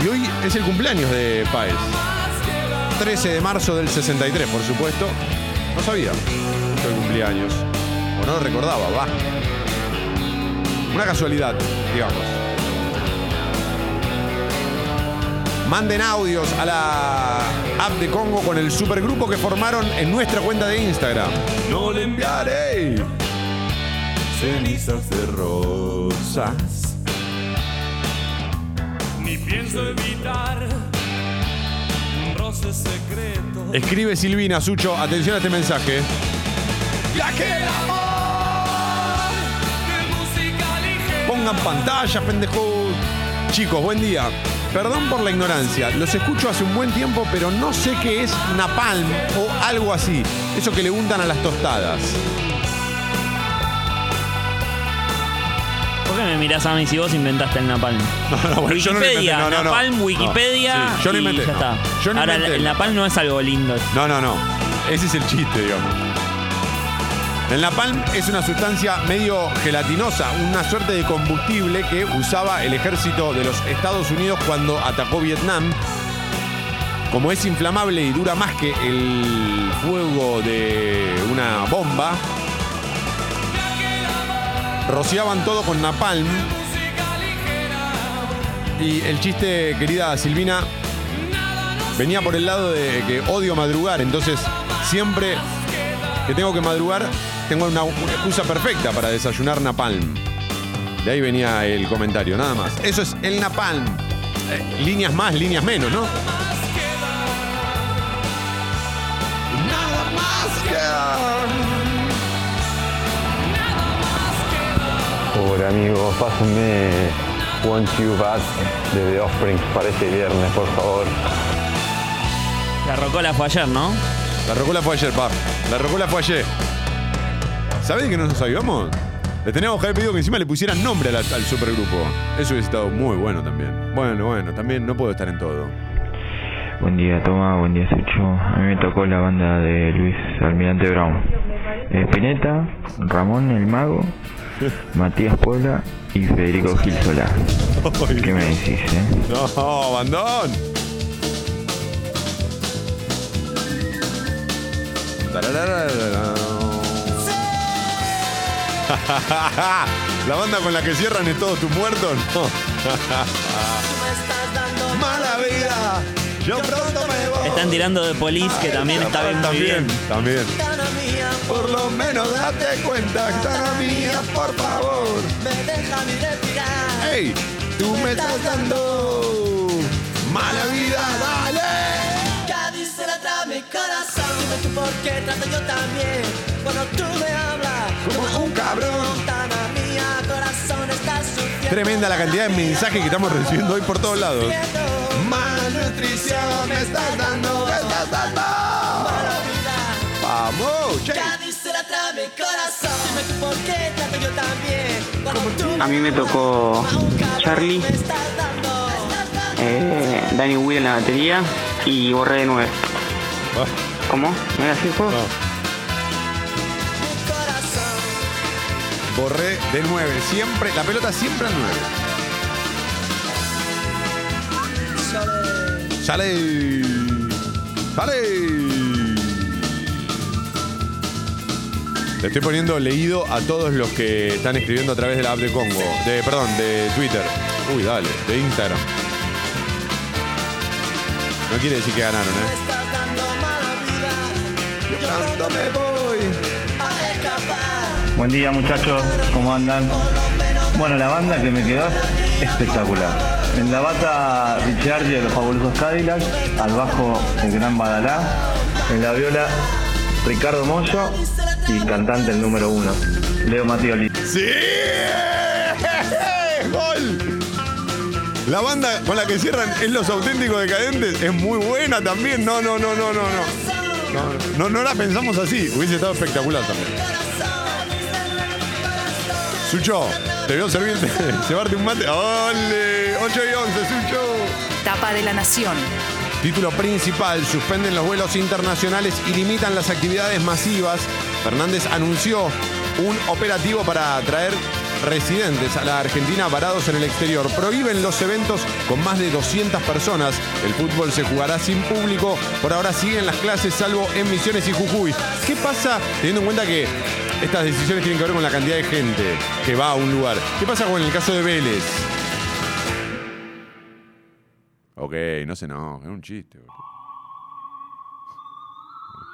Y hoy es el cumpleaños de Paez. 13 de marzo del 63, por supuesto. No sabía que el cumpleaños. O no lo recordaba, va. Una casualidad, digamos. Manden audios a la app de Congo con el supergrupo que formaron en nuestra cuenta de Instagram. No le enviaré cenizas de rosas. ni pienso evitar un roce secreto. Escribe Silvina, Sucho, atención a este mensaje. Y aquel amor de música ligera. Pongan pantalla, pendejos. Chicos, buen día. Perdón por la ignorancia, los escucho hace un buen tiempo, pero no sé qué es napalm o algo así. Eso que le untan a las tostadas. ¿Por qué me mirás a mí si vos inventaste el Napalm? No, no, bueno, yo no lo inventé. Wikipedia, No, no, no. Napalm, No. Wikipedia. Sí, yo lo y inventé. Ya está. Yo no Ahora, inventé. el Napalm no es algo lindo. No, no, no. Ese es el chiste, digamos. El napalm es una sustancia medio gelatinosa, una suerte de combustible que usaba el ejército de los Estados Unidos cuando atacó Vietnam. Como es inflamable y dura más que el fuego de una bomba, rociaban todo con napalm. Y el chiste, querida Silvina, venía por el lado de que odio madrugar, entonces siempre que tengo que madrugar, tengo una, una excusa perfecta para desayunar napalm. De ahí venía el comentario, nada más. Eso es el napalm. Eh, líneas más, líneas menos, ¿no? Nada más Hola amigos, pásenme Want You Back de The Offspring para este viernes, por favor. La rocola fue ayer, ¿no? La rocola fue ayer, pa. La rocola fue ayer. ¿Sabés de que no nos avivamos? Le teníamos que haber pedido que encima le pusieran nombre a la- al supergrupo. Eso hubiese estado muy bueno también. Bueno, bueno, también no puedo estar en todo. Buen día, Toma, buen día, Sucho. A mí me tocó la banda de Luis Almirante Brown. Espineta, Ramón el Mago, (laughs) Matías Puebla y Federico Gil Solá. ¿Qué me decís, eh? No, bandón. Tarararara. (laughs) La banda con la que cierran es todos tus muertos, no. Mala vida, yo pronto me voy. Están tirando de Police, que también está bien, muy bien. También. Por lo menos date cuenta, gitana mía, por favor. Me deja mi respirar. ¡Ey! Tú me estás dando mala vida, dale. Ya dice la otra mi corazón, dime tú por qué trato yo también. Cuando tú me hablas como un cabrón, gitana mía, corazón estás sufriendo. Tremenda la cantidad de mensajes que estamos recibiendo hoy por todos lados. Malnutrición me estás dando, me estás dando. Mala vida. Vamos, che. Ya dice la otra mi corazón, dime tú por qué trato yo también. Cuando tú A mí me tocó Charlie, eh, Danny Will en la batería y borré de 9. ¿Cómo? ¿No era así el juego? Borré de 9. Siempre, la pelota siempre al 9. Sale. Sale. Le estoy poniendo leído a todos los que están escribiendo a través de la app de Congo. De, perdón, de Twitter. Uy, dale, de Instagram. No quiere decir que ganaron, ¿eh? Buen día muchachos, ¿cómo andan? Bueno, la banda que me quedó es espectacular. En la bata Richard de los fabulosos Cadillacs, al bajo el gran Badalá, en la viola Ricardo Mollo y cantante el número uno, Leo Matioli. ¡Sí! (laughs) ¡Gol! La banda con la que cierran es Los Auténticos Decadentes. Es muy buena también. No, no, no, no, no. No, no, no la pensamos así. Hubiese estado espectacular también. Sucho, te veo servirte, (laughs) llevarte un mate. ¡Ole! 8 y 11, Sucho. Tapa de la Nación. Título principal, suspenden los vuelos internacionales y limitan las actividades masivas. Fernández anunció un operativo para atraer residentes a la Argentina varados en el exterior. Prohíben los eventos con más de 200 personas. El fútbol se jugará sin público. Por ahora siguen las clases salvo en Misiones y Jujuy. ¿Qué pasa teniendo en cuenta que estas decisiones tienen que ver con la cantidad de gente que va a un lugar? ¿Qué pasa con el caso de Vélez? Ok, no sé, no, es un chiste. boludo.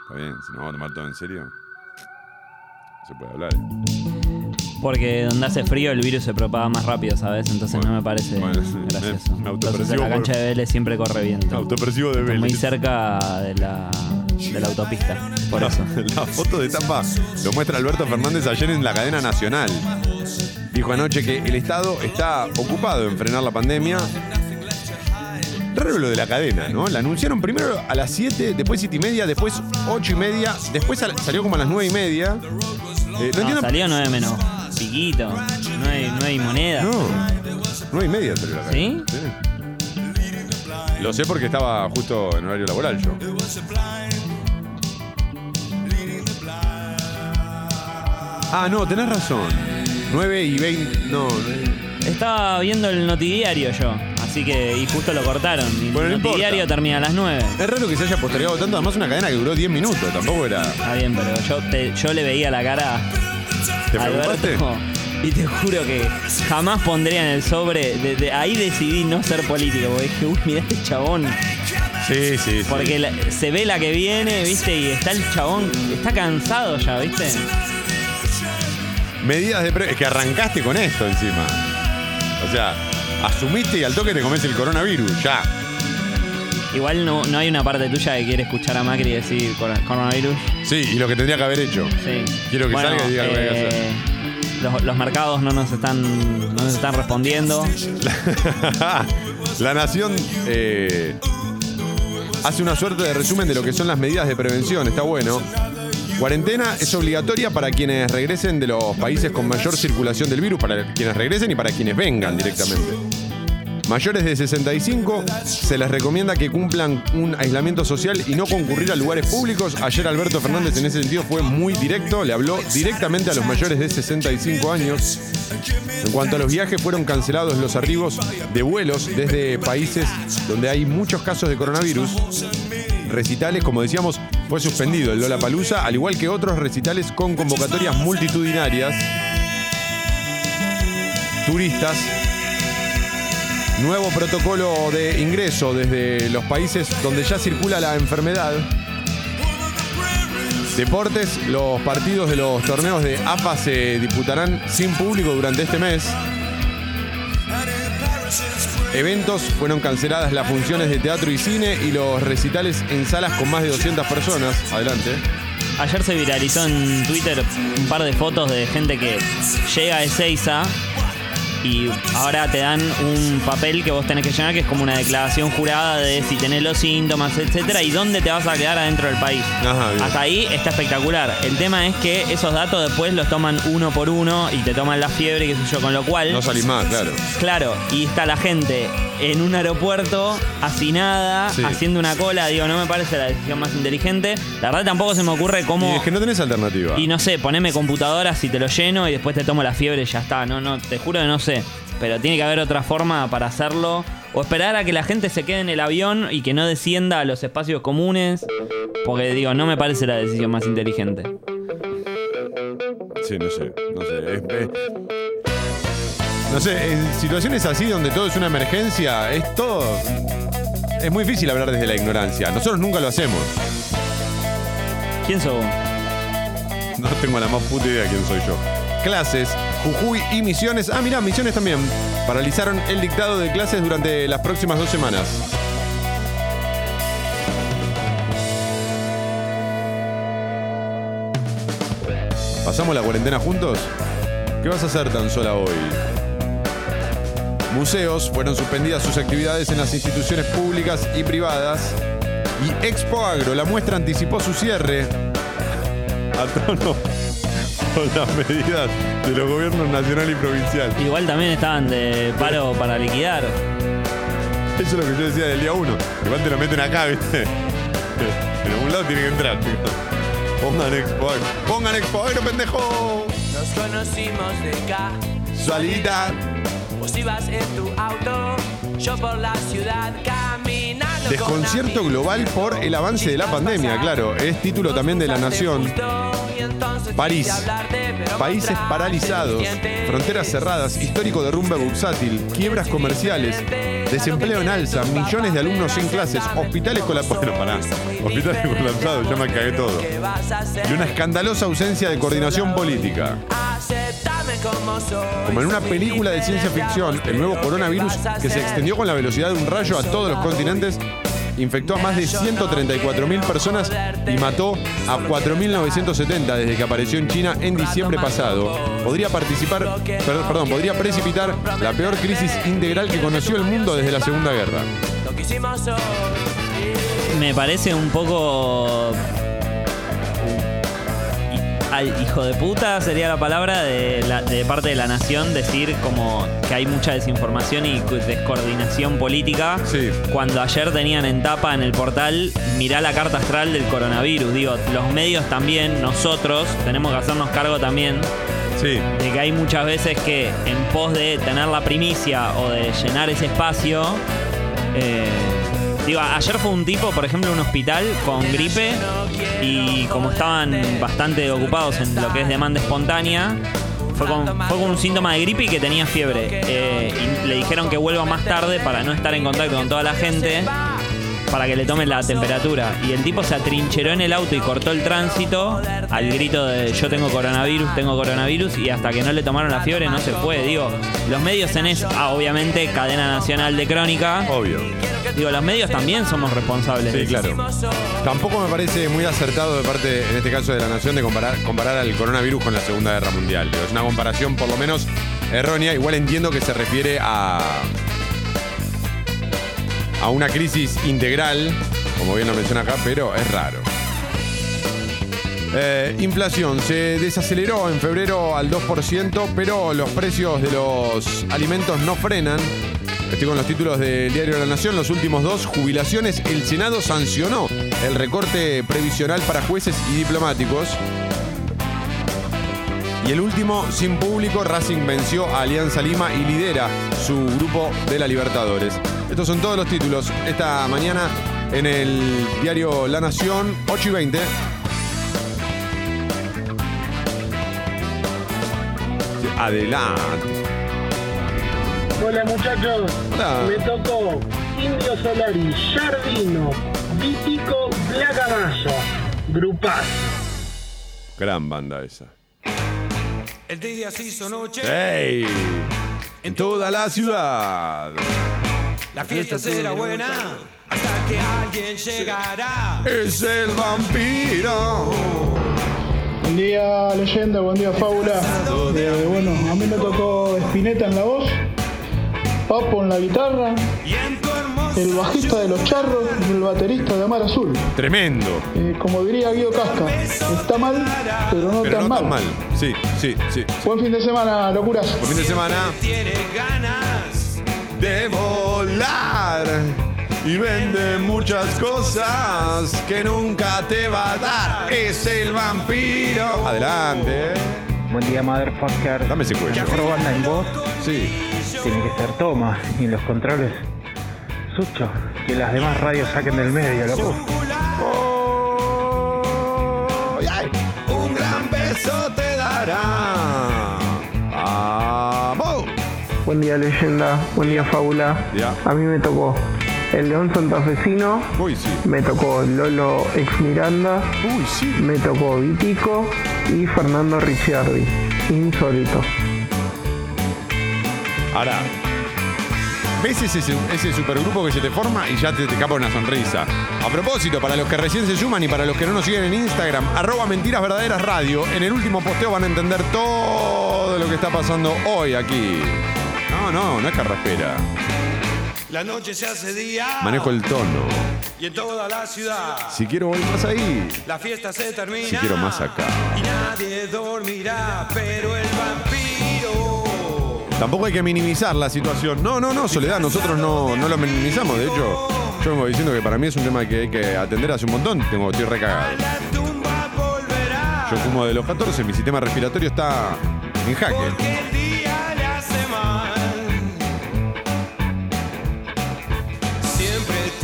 Está bien, si nos vamos a tomar todo en serio, no se puede hablar. Porque donde hace frío el virus se propaga más rápido, ¿sabes? Entonces no me parece gracioso. me Entonces en autopercibo la cancha por- de Vélez siempre corre viento. Autopercibo de Vélez. Muy cerca de la, de la autopista. Por eso. La foto de tapa lo muestra Alberto Fernández ayer en la cadena nacional. Dijo anoche que el Estado está ocupado en frenar la pandemia. Raro lo de la cadena, ¿no? La anunciaron primero a las 7, después 7 y media, después 8 y media, después sal- salió como a las 9 y media. Eh, no, No, entiendo. salió 9 menos piquito. No hay, no hay moneda. No, 9 y media salió la cadena. ¿Sí? Lo sé porque estaba justo en horario laboral yo. Ah, no, tenés razón. 9 y 20. No, Estaba viendo el notidiario yo. Así que, y justo lo cortaron. Y Bueno, no el notidiario importa. termina a las 9. Es raro que se haya postergado tanto, además una cadena que duró 10 minutos, tampoco era. Está bien, pero yo, te- yo le veía la cara ¿Te? Alberto y te juro que jamás pondría en el sobre. de- de- ahí decidí no ser político, porque dije, uy, mira este chabón. Sí, sí, sí. Porque la- se ve la que viene, viste, y está el chabón, está cansado ya, viste. Medidas de pre- Es que arrancaste con esto encima. O sea, asumiste y al toque te comes el coronavirus, ya. Igual no, no hay una parte tuya que quiere escuchar a Macri decir cor- coronavirus. Sí, y lo que tendría que haber hecho. Sí. Quiero que Bueno, salga y diga lo que hay que hacer. eh, Los, los mercados no nos están, no nos están respondiendo. (laughs) La nación. eh, hace una suerte de resumen de lo que son las medidas de prevención, está bueno. Cuarentena es obligatoria para quienes regresen de los países con mayor circulación del virus, para quienes regresen y para quienes vengan directamente. Mayores de 65 se les recomienda que cumplan un aislamiento social y no concurrir a lugares públicos. Ayer Alberto Fernández en ese sentido fue muy directo, le habló directamente a los mayores de 65 años. En cuanto a los viajes, fueron cancelados los arribos de vuelos desde países donde hay muchos casos de coronavirus. Recitales, como decíamos, fue suspendido el Lola Palusa, al igual que otros recitales con convocatorias multitudinarias. Turistas Nuevo protocolo de ingreso desde los países donde ya circula la enfermedad. Deportes, los partidos de los torneos de AFA se disputarán sin público durante este mes. Eventos, fueron canceladas las funciones de teatro y cine y los recitales en salas con más de 200 personas. Adelante. Ayer se viralizó en Twitter un par de fotos de gente que llega a Ezeiza y ahora te dan un papel que vos tenés que llenar que es como una declaración jurada de si tenés los síntomas, etcétera, y dónde te vas a quedar adentro del país. Ajá, bien. Hasta ahí está espectacular. El tema es que esos datos después los toman uno por uno y te toman la fiebre, qué sé yo, con lo cual. No salís más, claro. Claro, y está la gente en un aeropuerto, hacinada, Sí. haciendo una cola. Digo, no me parece la decisión más inteligente. La verdad tampoco se me ocurre cómo. Y es que no tenés alternativa. Y no sé, poneme computadora si te lo lleno y después te tomo la fiebre y ya está. No, no, te juro que no sé. Pero tiene que haber otra forma para hacerlo. O esperar a que la gente se quede en el avión y que no descienda a los espacios comunes. Porque digo, no me parece la decisión más inteligente. Sí, no sé, no sé. Es- es- no sé, en situaciones así donde todo es una emergencia, es todo. Es muy difícil hablar desde la ignorancia. Nosotros nunca lo hacemos. ¿Quién sos? No tengo la más puta idea de quién soy yo. Clases, Jujuy y Misiones. Ah, mirá, Misiones también. Paralizaron el dictado de clases durante las próximas dos semanas. ¿Pasamos la cuarentena juntos? ¿Qué vas a hacer tan sola hoy? Museos fueron suspendidas sus actividades en las instituciones públicas y privadas. Y Expo Agro, la muestra anticipó su cierre (laughs) a tono con las medidas de los gobiernos nacional y provincial. Igual también estaban de paro para liquidar. Eso es lo que yo decía del día uno. Igual te lo meten acá, ¿viste? En algún lado tiene que entrar, chicos. Pongan Expo Agro. Pongan Expo Agro, pendejo. Nos conocimos de Casualidad. Vos ibas en tu auto, yo por la ciudad caminando. Desconcierto global por el avance de la pandemia, claro. Es título también de La Nación. París. Países paralizados, fronteras cerradas, histórico derrumbe bursátil, quiebras comerciales, desempleo en alza, millones de alumnos sin clases, hospitales colapsados. Bueno, pará. Hospitales colapsados, ya me cagué todo. Y una escandalosa ausencia de coordinación política. Como en una película de ciencia ficción, el nuevo coronavirus que se extendió con la velocidad de un rayo a todos los continentes infectó a más de 134.000 personas y mató a 4.970 desde que apareció en China en diciembre pasado. Podría participar, per- perdón, podría precipitar la peor crisis integral que conoció el mundo desde la Segunda Guerra. Me parece un poco. Al hijo de puta sería la palabra de, la- de parte de la nación decir como que hay mucha desinformación y descoordinación política. Cuando ayer tenían en tapa en el portal, mirá la carta astral del coronavirus. Digo, los medios también, nosotros, tenemos que hacernos cargo también Sí. de que hay muchas veces que en pos de tener la primicia o de llenar ese espacio, eh, digo, ayer fue un tipo, por ejemplo, en un hospital con gripe y como estaban bastante ocupados en lo que es demanda espontánea, fue con, un síntoma de gripe y que tenía fiebre. Eh, y le dijeron que vuelva más tarde para no estar en contacto con toda la gente, para que le tomen la temperatura. Y el tipo se atrincheró en el auto y cortó el tránsito al grito de yo tengo coronavirus, tengo coronavirus, y hasta que no le tomaron la fiebre no se fue. Digo, los medios en eso, ah, obviamente, cadena nacional de crónica. Obvio. Digo, los medios también somos responsables. Sí, de eso. claro. Tampoco me parece muy acertado de parte, en este caso de la Nación, de comparar, comparar al coronavirus con la Segunda Guerra Mundial. Pero es una comparación por lo menos errónea. Igual entiendo que se refiere a, a una crisis integral como bien lo menciona acá, pero es raro. Eh, inflación se desaceleró en febrero al 2%, pero los precios de los alimentos no frenan. Estoy con los títulos del diario de la Nación. Los últimos dos, jubilaciones. El Senado sancionó el recorte previsional para jueces y diplomáticos. Y el último, sin público, Racing venció a Alianza Lima y lidera su grupo de la Libertadores. Estos son todos los títulos esta mañana en el diario La Nación, 8 y 20. Adelante. Hola muchachos, Hola. me tocó Indio Solari, Jardino, Vítico, Blacamayo, Grupaz. Gran banda esa. El día se hizo noche. ¡Ey! En toda la ciudad. La fiesta será buena hasta que alguien llegará. Es el vampiro. Buen día, leyenda, buen día, fábula. Eh, bueno, a mí me tocó Spinetta en la voz, Papo en la guitarra, el bajista de los charros y el baterista de Amar Azul. Tremendo. Eh, como diría Guido Casca, está mal, pero no, Pero tan, no mal. tan mal. Sí, sí, sí. Buen fin de semana, locuras. Buen fin de semana. De volar y vende muchas cosas que nunca te va a dar. Es el vampiro. Adelante. Buen día, motherfucker. Dame ese cuello. Mejor banda en voz. Sí. Tiene que ser Toma. Y en los controles, Sucho. Que las demás radios saquen del medio, loco. Un gran beso Buen día leyenda, buen día fábula. A mí me tocó el León Santafesino, Uy, sí. me tocó Lolo Ex Miranda, Uy, sí. me tocó Vitico y Fernando Ricciardi. Insólito. Ahora, ves ese, ese supergrupo que se te forma y ya te, te escapa una sonrisa. A propósito, para los que recién se suman y para los que no nos siguen en Instagram, arroba mentiras verdaderas radio, en el último posteo van a entender todo lo que está pasando hoy aquí. No, no, no es carraspera. La noche se hace día. Manejo el tono. Y en toda la ciudad. Si quiero voy más ahí, La fiesta se termina. si quiero más acá. Y nadie dormirá, pero el vampiro. Tampoco hay que minimizar la situación. No, no, no, Soledad, nosotros no, no lo minimizamos. De hecho, yo vengo diciendo que para mí es un tema que hay que atender hace un montón. Tengo, estoy recagado. Yo fumo de los 14, mi sistema respiratorio está en jaque.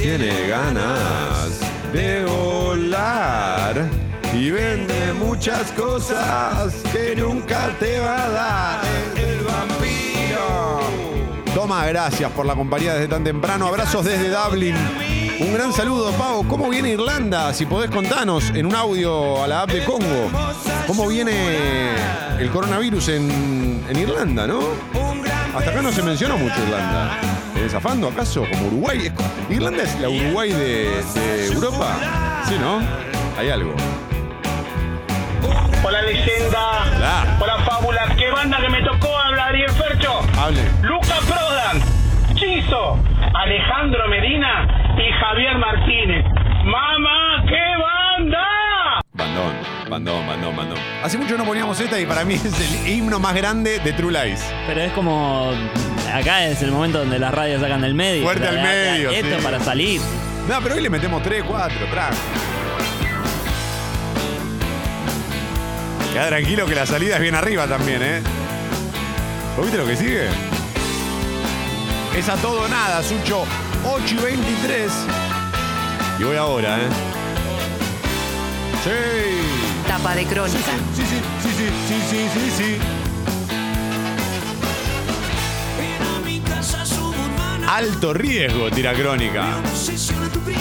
Tiene ganas de volar y vende muchas cosas que nunca te va a dar. el vampiro. Toma, gracias por la compañía desde tan temprano. Abrazos desde Dublin. Un gran saludo, Pau. ¿Cómo viene Irlanda? Si podés contanos en un audio a la app de Congo. ¿Cómo viene el coronavirus en Irlanda, no? Hasta acá no se mencionó mucho Irlanda. ¿Es zafando acaso? ¿Como Uruguay? ¿Es- ¿Irlanda es la Uruguay de, de Europa? Sí, ¿no? Hay algo. Hola leyenda, Hola. hola fábula, qué banda que me tocó hablar y Fercho. Hable. Luca Prodan, Chizo, Alejandro Medina y Javier Martínez. Bandón, bandón, bandón, bandón. Hace mucho no poníamos esta y para mí es el himno más grande de True Lies. Pero es como. Acá es el momento donde las radios sacan del medio. Fuerte al medio, Esto sí. para salir. No, pero hoy le metemos 3, 4, track. Queda tranquilo que la salida es bien arriba también, ¿eh? ¿Vos viste lo que sigue? Es a todo o nada, Sucho. 8 y 23. Y voy ahora, ¿eh? Sí. Tapa de crónica. Sí, sí, sí, sí, sí, sí, sí, sí. Alto riesgo, tira crónica.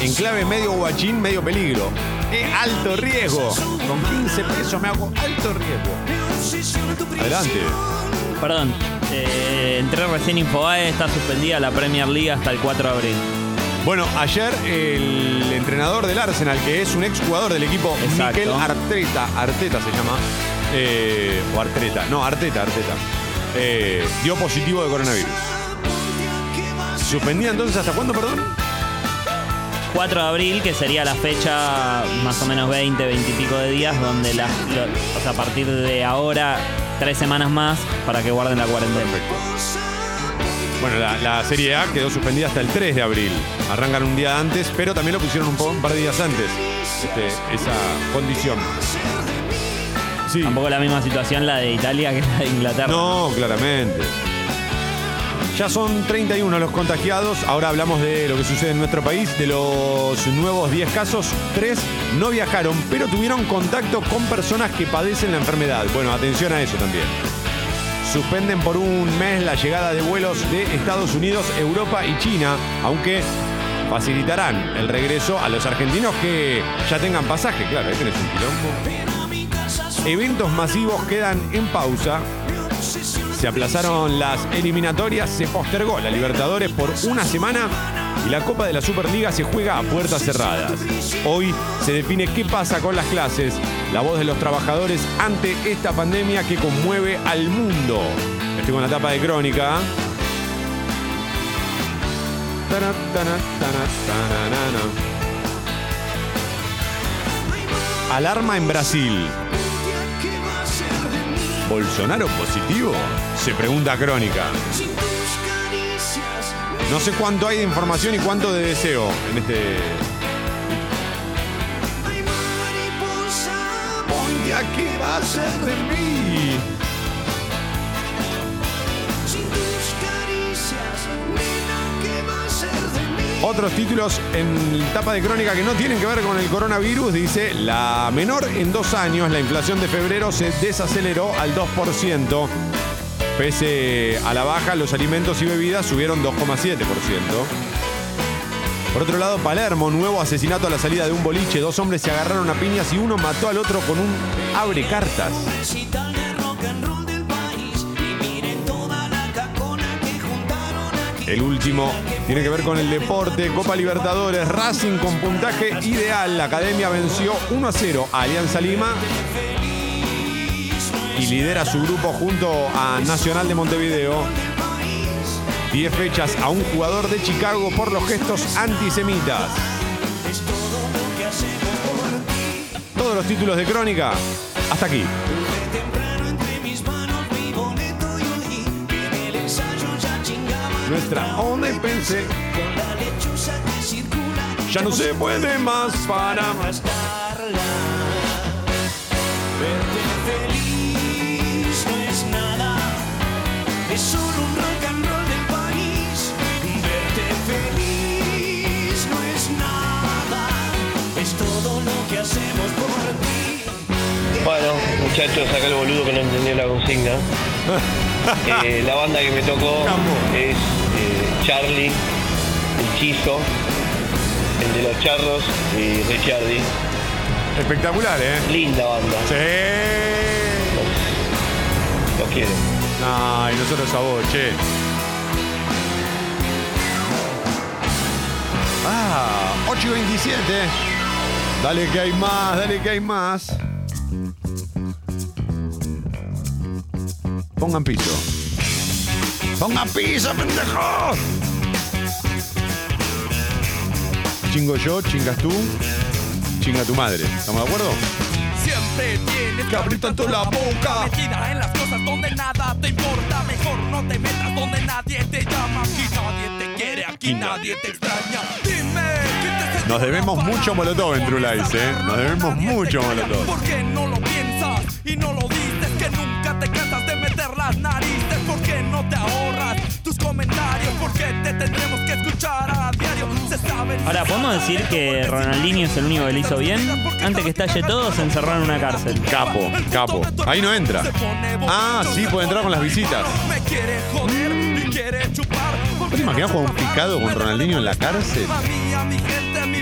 En clave medio guachín, medio peligro. ¡Qué alto riesgo! Con 15 pesos me hago alto riesgo. Adelante. Perdón. eh, entré recién Infobae, está suspendida la Premier League hasta el 4 de abril. Bueno, ayer el entrenador del Arsenal, que es un exjugador del equipo, Exacto. Arteta, Arteta se llama, eh, o Arteta, no, Arteta, Arteta, eh, dio positivo de coronavirus. Suspendía entonces hasta cuándo, perdón? 4 de abril, que sería la fecha más o menos 20, 20 y pico de días, donde la, lo- o sea, a partir de ahora, tres semanas más para que guarden la cuarentena. Bueno, la, la Serie A quedó suspendida hasta el 3 de abril. Arrancan un día antes, pero también lo pusieron un, par de días antes. este, esa condición. Sí. Tampoco la misma situación la de Italia que la de Inglaterra. No, claramente. Ya son 31 los contagiados. Ahora hablamos de lo que sucede en nuestro país. De los nuevos 10 casos, 3 no viajaron, pero tuvieron contacto con personas que padecen la enfermedad. Bueno, atención a eso también. Suspenden por un mes la llegada de vuelos de Estados Unidos, Europa y China, aunque facilitarán el regreso a los argentinos que ya tengan pasaje. Claro, ahí un quilombo. Eventos masivos quedan en pausa. Se aplazaron las eliminatorias, se postergó la Libertadores por una semana y la Copa de la Superliga se juega a puertas cerradas. Hoy se define qué pasa con las clases, la voz de los trabajadores ante esta pandemia que conmueve al mundo. Estoy con la tapa de crónica. Alarma en Brasil. ¿Bolsonaro positivo? Se pregunta Crónica. No sé cuánto hay de información y cuánto de deseo en este. Qué va a ser de mí. Sin tus caricias, nena, ¿qué va a ser de mí? Otros títulos en tapa de crónica que no tienen que ver con el coronavirus. Dice, la menor en dos años, la inflación de febrero se desaceleró al 2%. Pese a la baja, los alimentos y bebidas subieron 2,7%. Por otro lado, Palermo, nuevo asesinato a la salida de un boliche. Dos hombres se agarraron a piñas y uno mató al otro con un abre cartas. El último tiene que ver con el deporte, Copa Libertadores, Racing con puntaje ideal. La academia venció 1 a 0 a Alianza Lima y lidera su grupo junto a Nacional de Montevideo. 10 fechas a un jugador de Chicago por los gestos antisemitas. Todos los títulos de crónica, hasta aquí. Nuestra circula. ya no se puede más para. Verte feliz no es nada, es solo un muchachos, acá el boludo que no entendió la consigna. (laughs) Eh, la banda que me tocó es eh, Charlie, el Chizo, el de los charros y Richardi. Espectacular, ¿eh? Linda banda. Sí. Los quiero. Ay, nosotros a vos, che. Ah, 8 y 27. Dale que hay más, dale que hay más. Pongan piso. Pongan piso, pendejo. Chingo yo, chingas tú, chinga tu madre. ¿Estamos de acuerdo? Siempre tienes que abrir tanto la boca. Metida en las cosas donde nada te importa. Mejor no te metas donde nadie te llama. Aquí nadie te quiere, aquí nadie te extraña. Dime, ¿quién te Nos debemos mucho Molotov en True Lies, ¿eh? Nos debemos mucho Molotov. ¿Por qué no lo piensas y no lo dices? Que nunca te cansas de meter las narices. ¿Por qué no te ahorras tus comentarios? ¿Por qué te tendremos que escuchar a diario? Se sabe. Ahora, ¿podemos decir que Ronaldinho es el único que le hizo bien? Antes que estalle todo, se encerró en una cárcel. Capo, capo. Ahí no entra. Ah, sí, puede entrar con las visitas. Me quiere joder y quiere chupar. ¿Vos te imaginas jugar un picado con Ronaldinho en la cárcel? Mi gente, mi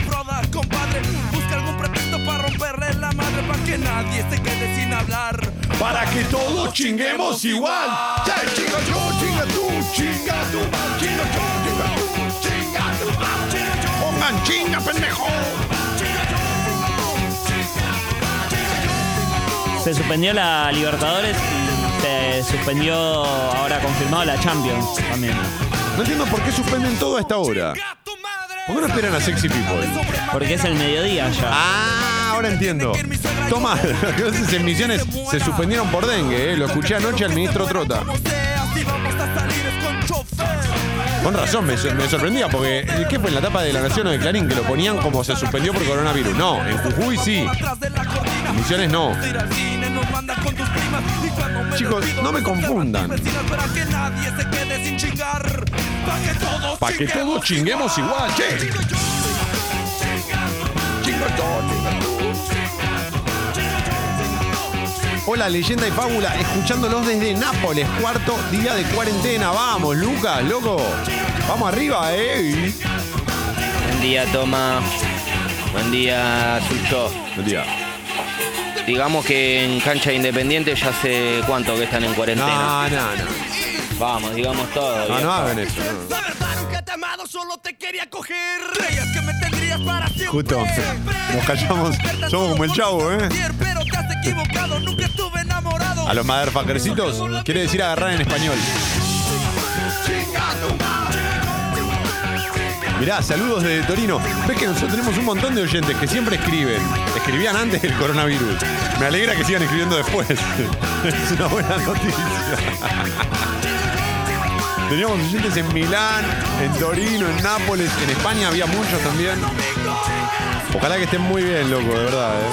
que nadie se quede sin hablar. Para que todos chinguemos igual. Ya, chinga yo, chinga tú, chinga tú, chinga yo, chinga tú, chinga tú, Pongan chinga, pendejo. Se suspendió la Libertadores y se suspendió, ahora confirmado, la Champions también. No entiendo por qué suspenden todo a esta hora. ¿Por qué no esperan a Sexy People? Porque es el mediodía ya. Ah, ahora entiendo. Toma, entonces (laughs) en Misiones se suspendieron por dengue, ¿eh? Lo escuché anoche al ministro Trota. Con razón, me, sorprendía porque ¿qué fue en la tapa de La Nación o de Clarín que lo ponían como se suspendió por coronavirus? No, en Jujuy sí. En Misiones no. Chicos, no me confundan. Para que todos chinguemos igual, che. Hola, leyenda y fábula, escuchándolos desde Nápoles, cuarto día de cuarentena. Vamos, Lucas, loco. Vamos arriba, eh. Buen día, Toma. Buen día, Sucho. Buen día. Digamos que en cancha independiente ya hace cuánto que están en cuarentena. No, no, no. Vamos, digamos todo. No, viejo. no hagan eso. no. Justo, nos callamos. Somos como el chavo, ¿eh? A los motherfuckercitos quiere decir agarrar en español. Mirá, saludos desde Torino. Ves que nosotros tenemos un montón de oyentes que siempre escriben. Escribían antes del coronavirus. Me alegra que sigan escribiendo después. (laughs) Es una buena noticia. Teníamos oyentes en Milán, en Torino, en Nápoles, en España había muchos también. Ojalá que estén muy bien, loco, de verdad, ¿eh?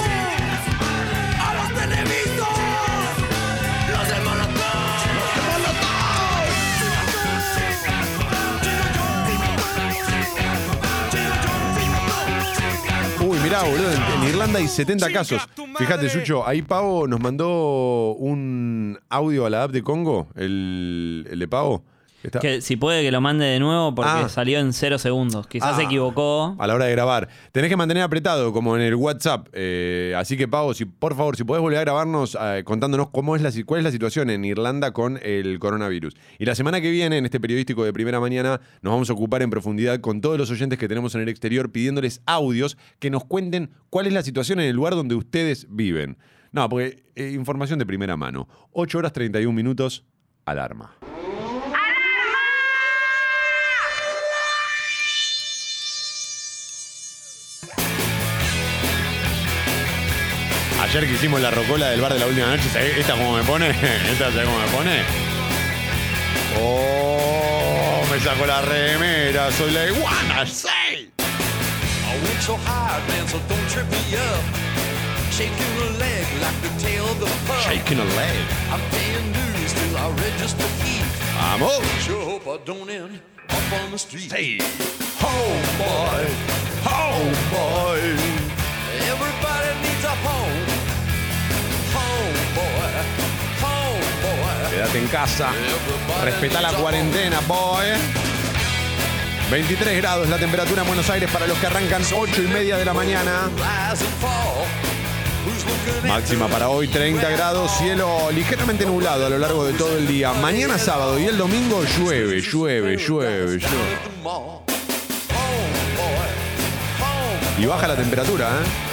Uy, mirá, boludo, en, Irlanda hay 70 casos. Fíjate, Sucho, ahí Pavo nos mandó un audio a la app de Congo, el, el de Pavo. Está- Que si puede que lo mande de nuevo porque Ah. salió en cero segundos. Quizás se Ah. equivocó. a la hora de grabar. Tenés que mantener apretado, como en el WhatsApp. Eh, así que, Pavo, si, por favor, si podés volver a grabarnos eh, contándonos cómo es la, cuál es la situación en Irlanda con el coronavirus. Y la semana que viene, en este periodístico de primera mañana, nos vamos a ocupar en profundidad con todos los oyentes que tenemos en el exterior, pidiéndoles audios que nos cuenten cuál es la situación en el lugar donde ustedes viven. No, porque eh, información de primera mano. 8 horas 31 minutos, alarma. Ayer que hicimos la rocola del bar de la última noche, ¿sabés esta cómo me pone? (laughs) ¿Esta sabés cómo me pone? Oh, me saco la remera, soy la iguana, sí. Shaking a leg. I'm paying dues till I register feet. Vamos. Sure hope I don't end up on the street. Hey. Homeboy, homeboy. En casa. Respetá la cuarentena, boy. 23 grados la temperatura en Buenos Aires para los que arrancan 8 y media de la mañana. Máxima para hoy 30 grados, cielo ligeramente nublado a lo largo de todo el día. Mañana sábado y el domingo llueve, llueve, llueve, llueve. Y baja la temperatura, ¿eh?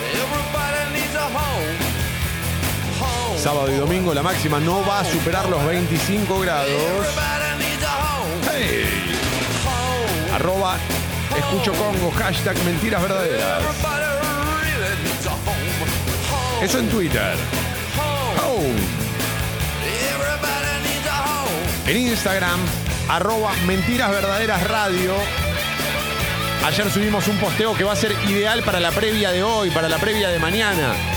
Sábado y domingo la máxima no va a superar los 25 grados. Hey. Arroba escucho Congo, hashtag mentiras verdaderas. Everybody really needs a home. Home. Eso en Twitter. Home. En Instagram, arroba mentiras radio. Ayer subimos un posteo que va a ser ideal para la previa de hoy, para la previa de mañana.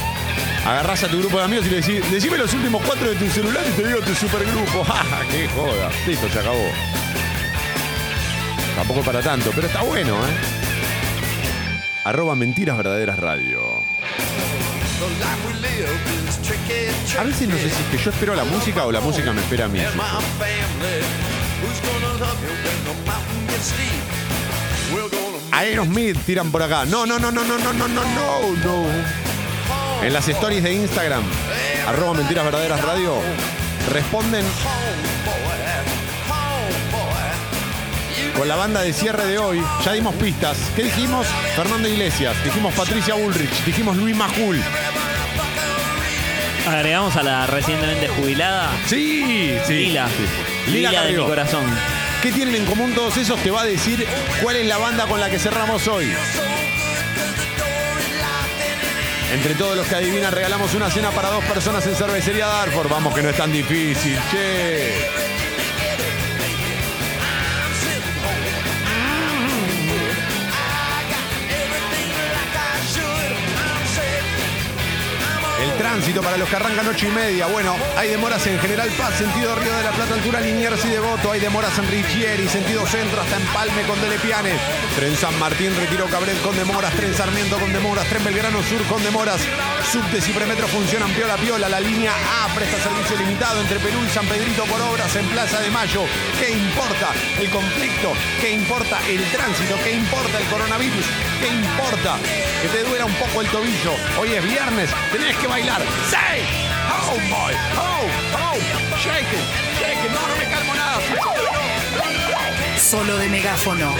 Agarrás a tu grupo de amigos y le decís, decime los últimos cuatro de tu celular y te digo tu supergrupo. ¡Ja, (laughs) ¡Qué joda! Listo, se acabó. Tampoco para tanto, pero está bueno, ¿eh? Arroba mentiras verdaderas radio. A veces no sé si es que yo espero la música o la música me espera a mí. Aerosmith tiran por acá. No, no, no, no, no, no, no, no, no, no. En las stories de Instagram, arroba mentiras verdaderas radio, responden con la banda de cierre de hoy. Ya dimos pistas. ¿Qué dijimos? Fernando Iglesias, dijimos Patricia Bullrich, dijimos Luis Majul. Agregamos a la recientemente jubilada. Sí, sí. Lila. sí. Lila, de Carrió. mi corazón. ¿Qué tienen en común todos esos? Te va a decir cuál es la banda con la que cerramos hoy. Entre todos los que adivinan, regalamos una cena para dos personas en Cervecería Darford. Vamos, que no es tan difícil, che. El tránsito para los que arrancan ocho y media. Bueno, hay demoras en General Paz, sentido Río de la Plata, altura Liniers y Devoto. Hay demoras en Richieri, sentido centro hasta Empalme con Delepiane. Tren San Martín, Retiro Cabret con demoras. Tren Sarmiento con demoras. Tren Belgrano Sur con demoras. Subtes y premetro funcionan piola piola. La línea A presta servicio limitado entre Perú y San Pedrito por obras en Plaza de Mayo. ¿Qué importa el conflicto? ¿Qué importa el tránsito? ¿Qué importa el coronavirus? ¿Qué importa que te duela un poco el tobillo? Hoy es viernes, tenés que bailar. ¡Say! ¡Oh, boy! ¡Oh, oh! ¡Shake! ¡Shake! No, no me calmo nada. Solo de megáfono.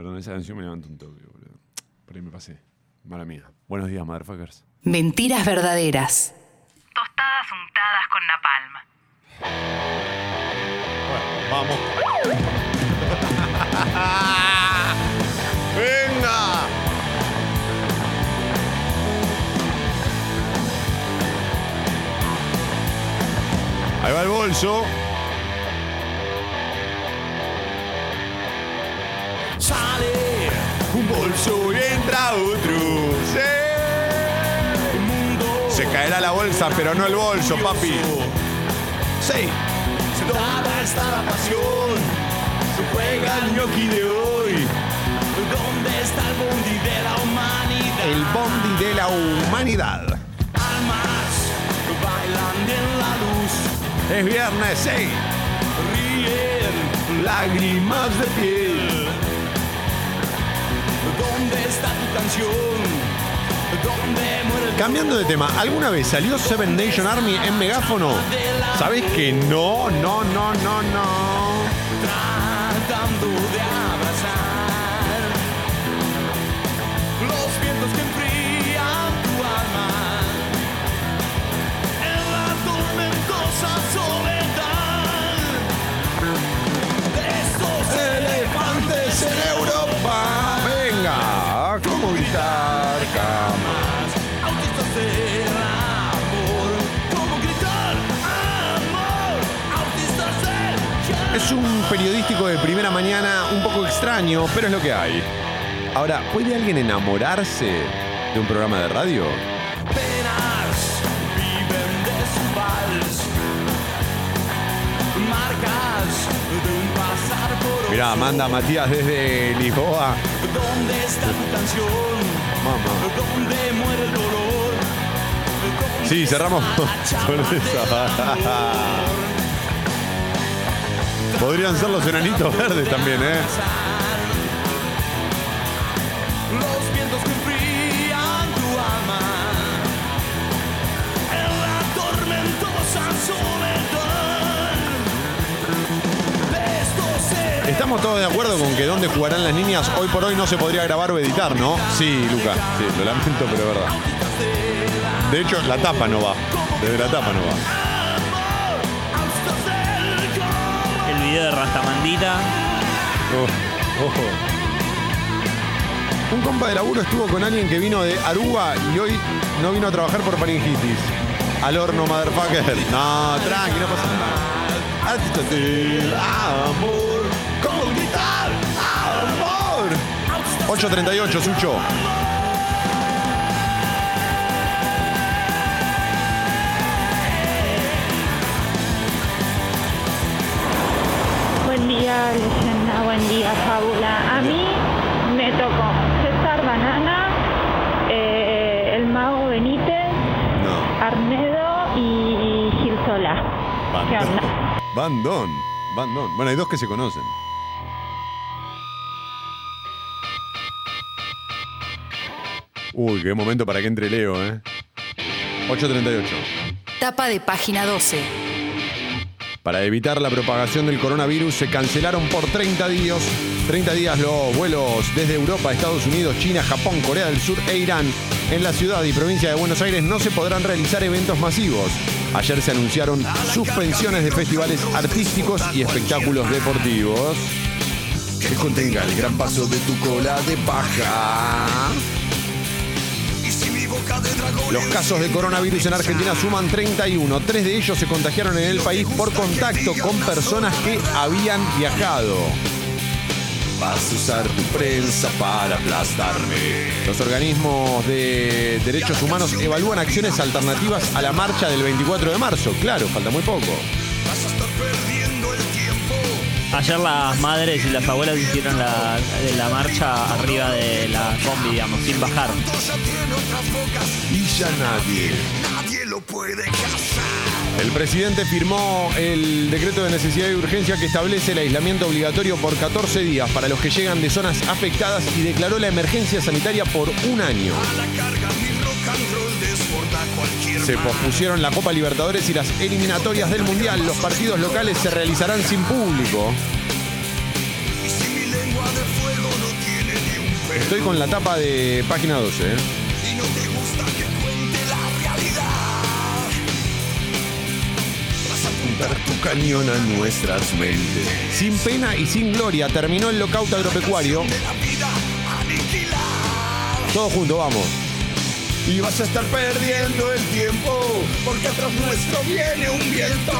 Perdón, esa canción me levanta un toque, boludo. Por ahí me pasé. Mala mía. Buenos días, motherfuckers. Mentiras verdaderas. Tostadas untadas con napalm. Vamos. (laughs) ¡Venga! Ahí va el bolso. Sale un bolso y entra otro. Sí. Se caerá la bolsa, pero no el bolso, papi. Sí. Sentada está la pasión, se juega el ñoqui de hoy. ¿Dónde está el bondi de la humanidad? El bondi de la humanidad. Almas bailan en la luz, Es viernes, sí. ríen Lágrimas de piel. ¿Dónde está tu canción? ¿Dónde muere el Cambiando de tema, ¿alguna vez salió Seven Nation Army en megáfono? ¿Sabes que no, no, no, no, no? tratando de Es un periodístico de primera mañana un poco extraño, pero es lo que hay. Ahora, ¿puede alguien enamorarse de un programa de radio? penas viven de su vals marcas de un pasar por Mirá, manda Matías desde Lisboa. ¿Dónde está tu canción? Mamá. ¿Dónde muere el dolor? Sí, cerramos (laughs) con esa. Podrían ser los enanitos verdes también, ¿eh? Los vientos que tu alma en la tormentosa soledad de estos seres Estamos todos de acuerdo con que dónde jugarán las niñas hoy por hoy no se podría grabar o editar, ¿no? Sí, Luca, sí, lo lamento, pero es verdad. De hecho, la tapa no va. Desde la tapa no va. Video de Rastamandita. Oh, ojo. Un compa de laburo estuvo con alguien que vino de Aruba y hoy no vino a trabajar por faringitis. Al horno, motherfucker. No, tranqui, no pasa nada. Amor. ¿Cómo gritar? Amor. 8.38, Sucho. Día, leyenda, buen día, fábula. A mí me tocó César Banana, eh, el mago Benítez, Arnedo y Gil Solá. Bandón. Bandón. Bandón. Bueno, hay dos que se conocen. Uy, qué momento para que entre Leo, ¿eh? 8.38. Tapa de página 12. Para evitar la propagación del coronavirus se cancelaron por 30 días, 30 días los vuelos desde Europa, Estados Unidos, China, Japón, Corea del Sur e Irán. En la ciudad y provincia de Buenos Aires no se podrán realizar eventos masivos. Ayer se anunciaron suspensiones de festivales artísticos y espectáculos deportivos. Que contenga el gran paso de tu cola de paja. Los casos de coronavirus en Argentina suman 31. Tres de ellos se contagiaron en el país por contacto con personas que habían viajado. Vas a usar tu prensa para aplastarme. Los organismos de derechos humanos evalúan acciones alternativas a la marcha del 24 de marzo. Claro, falta muy poco. Ayer las madres y las abuelas hicieron la, la marcha arriba de la combi, digamos, sin bajar. Y ya nadie. El presidente firmó el decreto de necesidad y urgencia que establece el aislamiento obligatorio por 14 días para los que llegan de zonas afectadas y declaró la emergencia sanitaria por un año. Se pospusieron la Copa Libertadores y las eliminatorias del Mundial. Los partidos locales se realizarán sin público. Estoy con la tapa de página 12. ¿eh? tu cañón a nuestras mentes. Sin pena y sin gloria terminó el lockout agropecuario. Todos juntos, vamos. Y vas a estar perdiendo el tiempo, porque atrás nuestro viene un viento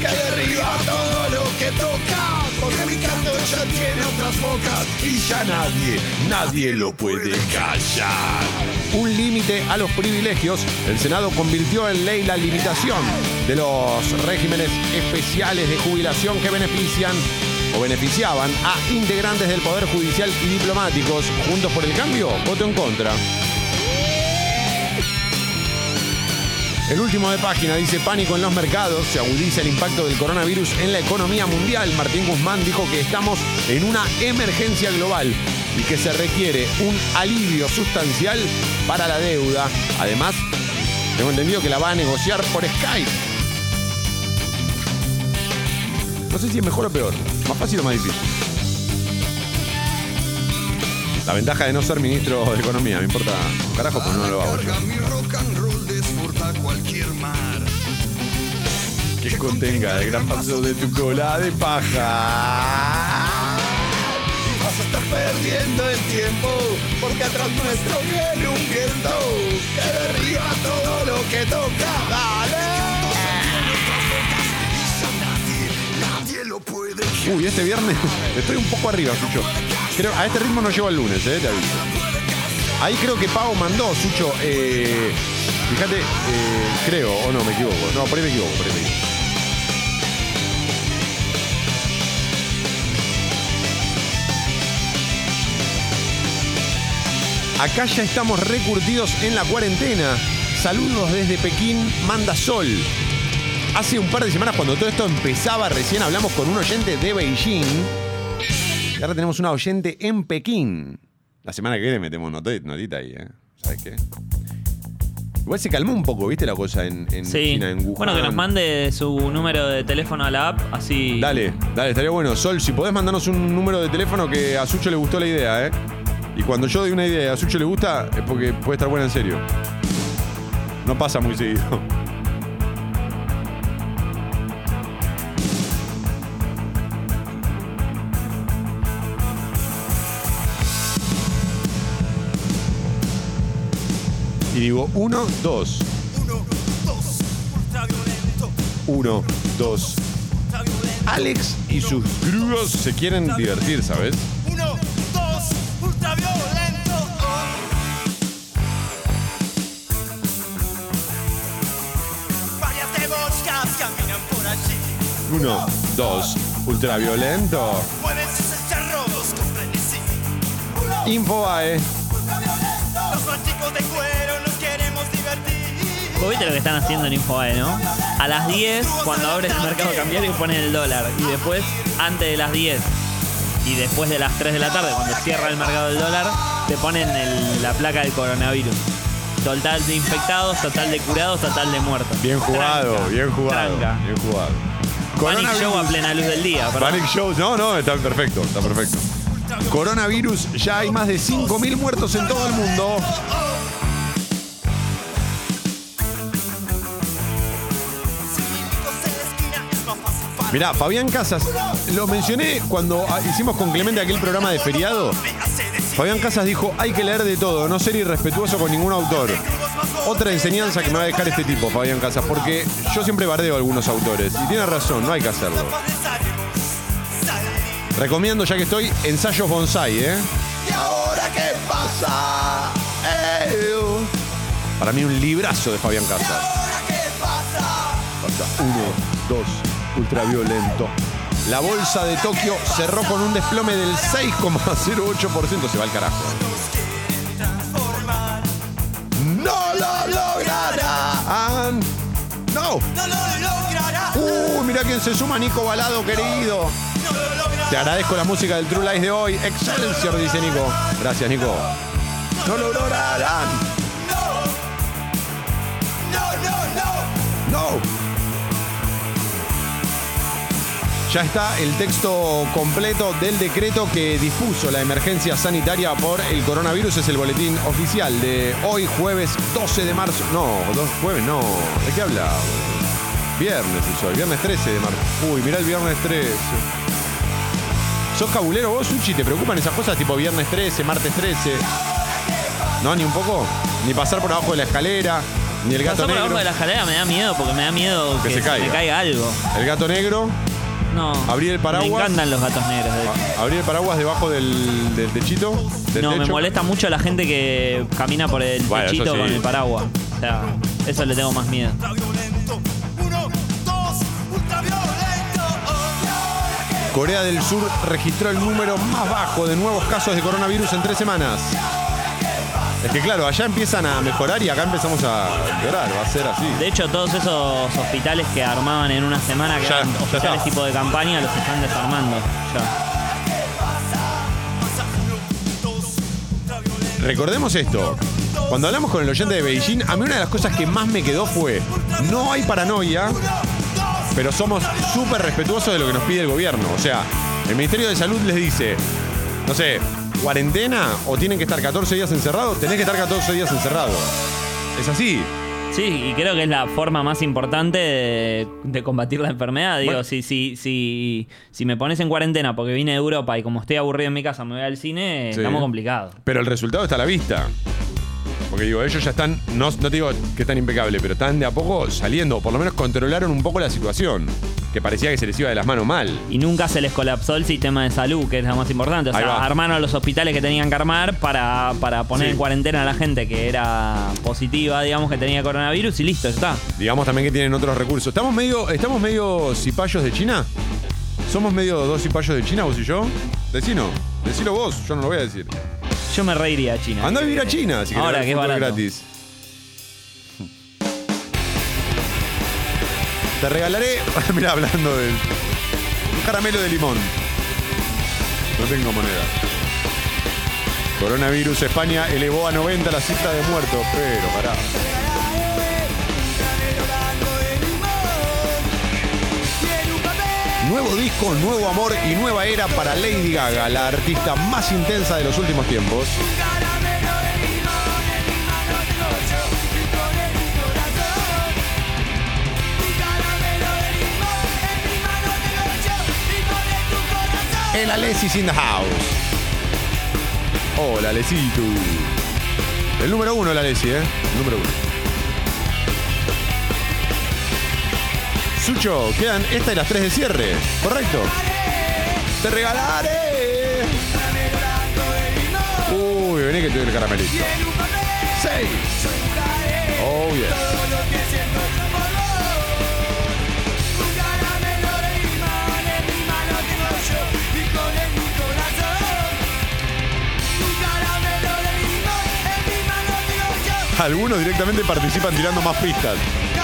que derriba todo lo que toca, porque mi canto ya tiene otras bocas y ya nadie, nadie lo puede callar. Un límite a los privilegios. El Senado convirtió en ley la limitación de los regímenes especiales de jubilación que benefician o beneficiaban a integrantes del Poder Judicial y diplomáticos. Juntos por el cambio, voto en contra. El último de página dice pánico en los mercados, se agudiza el impacto del coronavirus en la economía mundial. Martín Guzmán dijo que estamos en una emergencia global y que se requiere un alivio sustancial para la deuda. Además, tengo entendido que la va a negociar por Skype. No sé si es mejor o peor, más fácil o más difícil. La ventaja de no ser ministro de Economía, me importa un carajo, pues no lo hago. Que contenga el gran paso de tu cola de paja. Vas a estar perdiendo el tiempo, porque atrás nuestro viene un viento que derriba todo lo que toca. ¡Dale! Uy, este viernes estoy un poco arriba, Sucho. Creo, a este ritmo no llego al lunes, eh, te aviso. Ahí creo que Pau mandó, Sucho. eh, fíjate, eh, creo, o no, me equivoco. No, por ahí me equivoco, por ahí me equivoco. Acá ya estamos recurtidos en la cuarentena. Saludos desde Pekín, manda sol. Hace un par de semanas, cuando todo esto empezaba, recién hablamos con un oyente de Beijing. Y ahora tenemos una oyente en Pekín. La semana que viene metemos noti- notita ahí, ¿eh? ¿Sabes qué? Igual se calmó un poco, ¿viste la cosa en, en Sí. China, en Wuhan? Bueno, que nos mande su número de teléfono a la app, así. Dale, dale, estaría bueno. Sol, si podés mandarnos un número de teléfono que a Sucho le gustó la idea, ¿eh? Y cuando yo doy una idea y a Sucho le gusta, es porque puede estar buena en serio. No pasa muy seguido. Y digo, uno, dos. Uno, dos. Alex y sus grúos se quieren divertir, ¿sabes? Uno, dos. Ultraviolento. Infobae. Los chicos de cuero nos queremos divertir. Vos viste lo que están haciendo en Infobae, ¿no? A las 10, cuando abres el mercado cambiario, ponen el dólar. Y después, antes de las 10 y después de las 3 de la tarde, cuando cierra el mercado del dólar, te ponen el- la placa del coronavirus. Total de infectados, total de curados, total de muertos. Bien jugado, Tranca. bien jugado. Tranca. Bien jugado. Panic Coronavirus- Show a plena luz del día. perdón. Panic Shows, no, no, está perfecto, está perfecto. Coronavirus, ya hay más de 5.000 muertos en todo el mundo. Mirá, Fabián Casas, lo mencioné cuando ah, hicimos con Clemente aquel programa de feriado. Fabián Casas dijo, hay que leer de todo, no ser irrespetuoso con ningún autor. Otra enseñanza que me va a dejar este tipo, Fabián Casas, porque yo siempre bardeo a algunos autores. Y tiene razón, no hay que hacerlo. Recomiendo, ya que estoy, Ensayos Bonsai, ¿eh? ¿Y ahora qué pasa? Eh, Para mí un librazo de Fabián Casas. Pasa uno, dos, ultraviolento. La bolsa de Tokio cerró con un desplome del 6,08%. Se va al carajo. Lo logrará. And- no. No lo logrará. Uh, mira quién se suma, Nico Balado, querido. Te agradezco la música del True Lies de hoy. Excelsior, dice Nico. Gracias, Nico. No lo lograrán. No. Ya está el texto completo del decreto que dispuso la emergencia sanitaria por el coronavirus. Es el boletín oficial de hoy, jueves 12 de marzo. No, dos jueves, no. ¿De qué habla? Viernes es hoy, viernes 13 de marzo. Uy, mirá el viernes 13. ¿Sos cabulero vos, Suchi? ¿Te preocupan esas cosas tipo viernes 13, martes 13? ¿No? ¿Ni un poco? ¿Ni pasar por abajo de la escalera? ¿Ni el gato Pasar por negro? abajo de la escalera me da miedo porque me da miedo Que que, se se, caiga algo. El gato negro. No. Abrir el paraguas. Me encantan los gatos negros. de hecho. A- Abrir el paraguas debajo del, del techito. Del No, me molesta mucho la gente que camina por el Bueno, techito sí. con el paraguas. O sea, eso le tengo más miedo. Corea del Sur registró el número más bajo de nuevos casos de coronavirus en tres semanas. Es que claro, allá empiezan a mejorar y acá empezamos a llorar, va a ser así. De hecho, todos esos hospitales que armaban en una semana, que Ya- eran ya hospitales está. tipo de campaña, los están desarmando. Ya. Recordemos esto. Cuando hablamos con el oyente de Beijing, a mí una de las cosas que más me quedó fue, no hay paranoia, pero somos súper respetuosos de lo que nos pide el gobierno. O sea, el Ministerio de Salud les dice, no sé, cuarentena o tienen que estar 14 días encerrados, tenés que estar 14 días encerrados. Es así. Sí, y creo que es la forma más importante de, de combatir la enfermedad. Digo, Bueno. si, si, si, si me pones en cuarentena porque vine de Europa y como estoy aburrido en mi casa me voy al cine, Sí. estamos complicados. Pero el resultado está a la vista. Porque digo, ellos ya están, no, no te digo que están impecables, pero están de a poco saliendo, por lo menos controlaron un poco la situación, que parecía que se les iba de las manos mal. Y nunca se les colapsó el sistema de salud, que es lo más importante. O sea, armaron los hospitales que tenían que armar para, para poner Sí. en cuarentena a la gente que era positiva, digamos, que tenía coronavirus y listo, ya está. Digamos también que tienen otros recursos. ¿Estamos medio, estamos medio cipayos de China? ¿Somos medio dos cipayos de China, vos y yo? Decino, decilo vos, yo no lo voy a decir. Yo me reiría a China. Anda a vivir a China, si Ahora que es barato. gratis. Te regalaré, (laughs) mira, hablando del un caramelo de limón. No tengo moneda. Coronavirus, España elevó a 90 la cifra de muertos, pero pará. Nuevo disco, nuevo amor y nueva era para Lady Gaga, la artista más intensa de los últimos tiempos. El Alesis in the house. Hola, Alecito. El número uno, el Alessi, ¿eh? El número uno. Sucho, quedan esta y las tres de cierre, ¿correcto? Te regalaré. Uy, vení que te doy el caramelito. Seis. Oh, yeah. Algunos directamente participan tirando más pistas.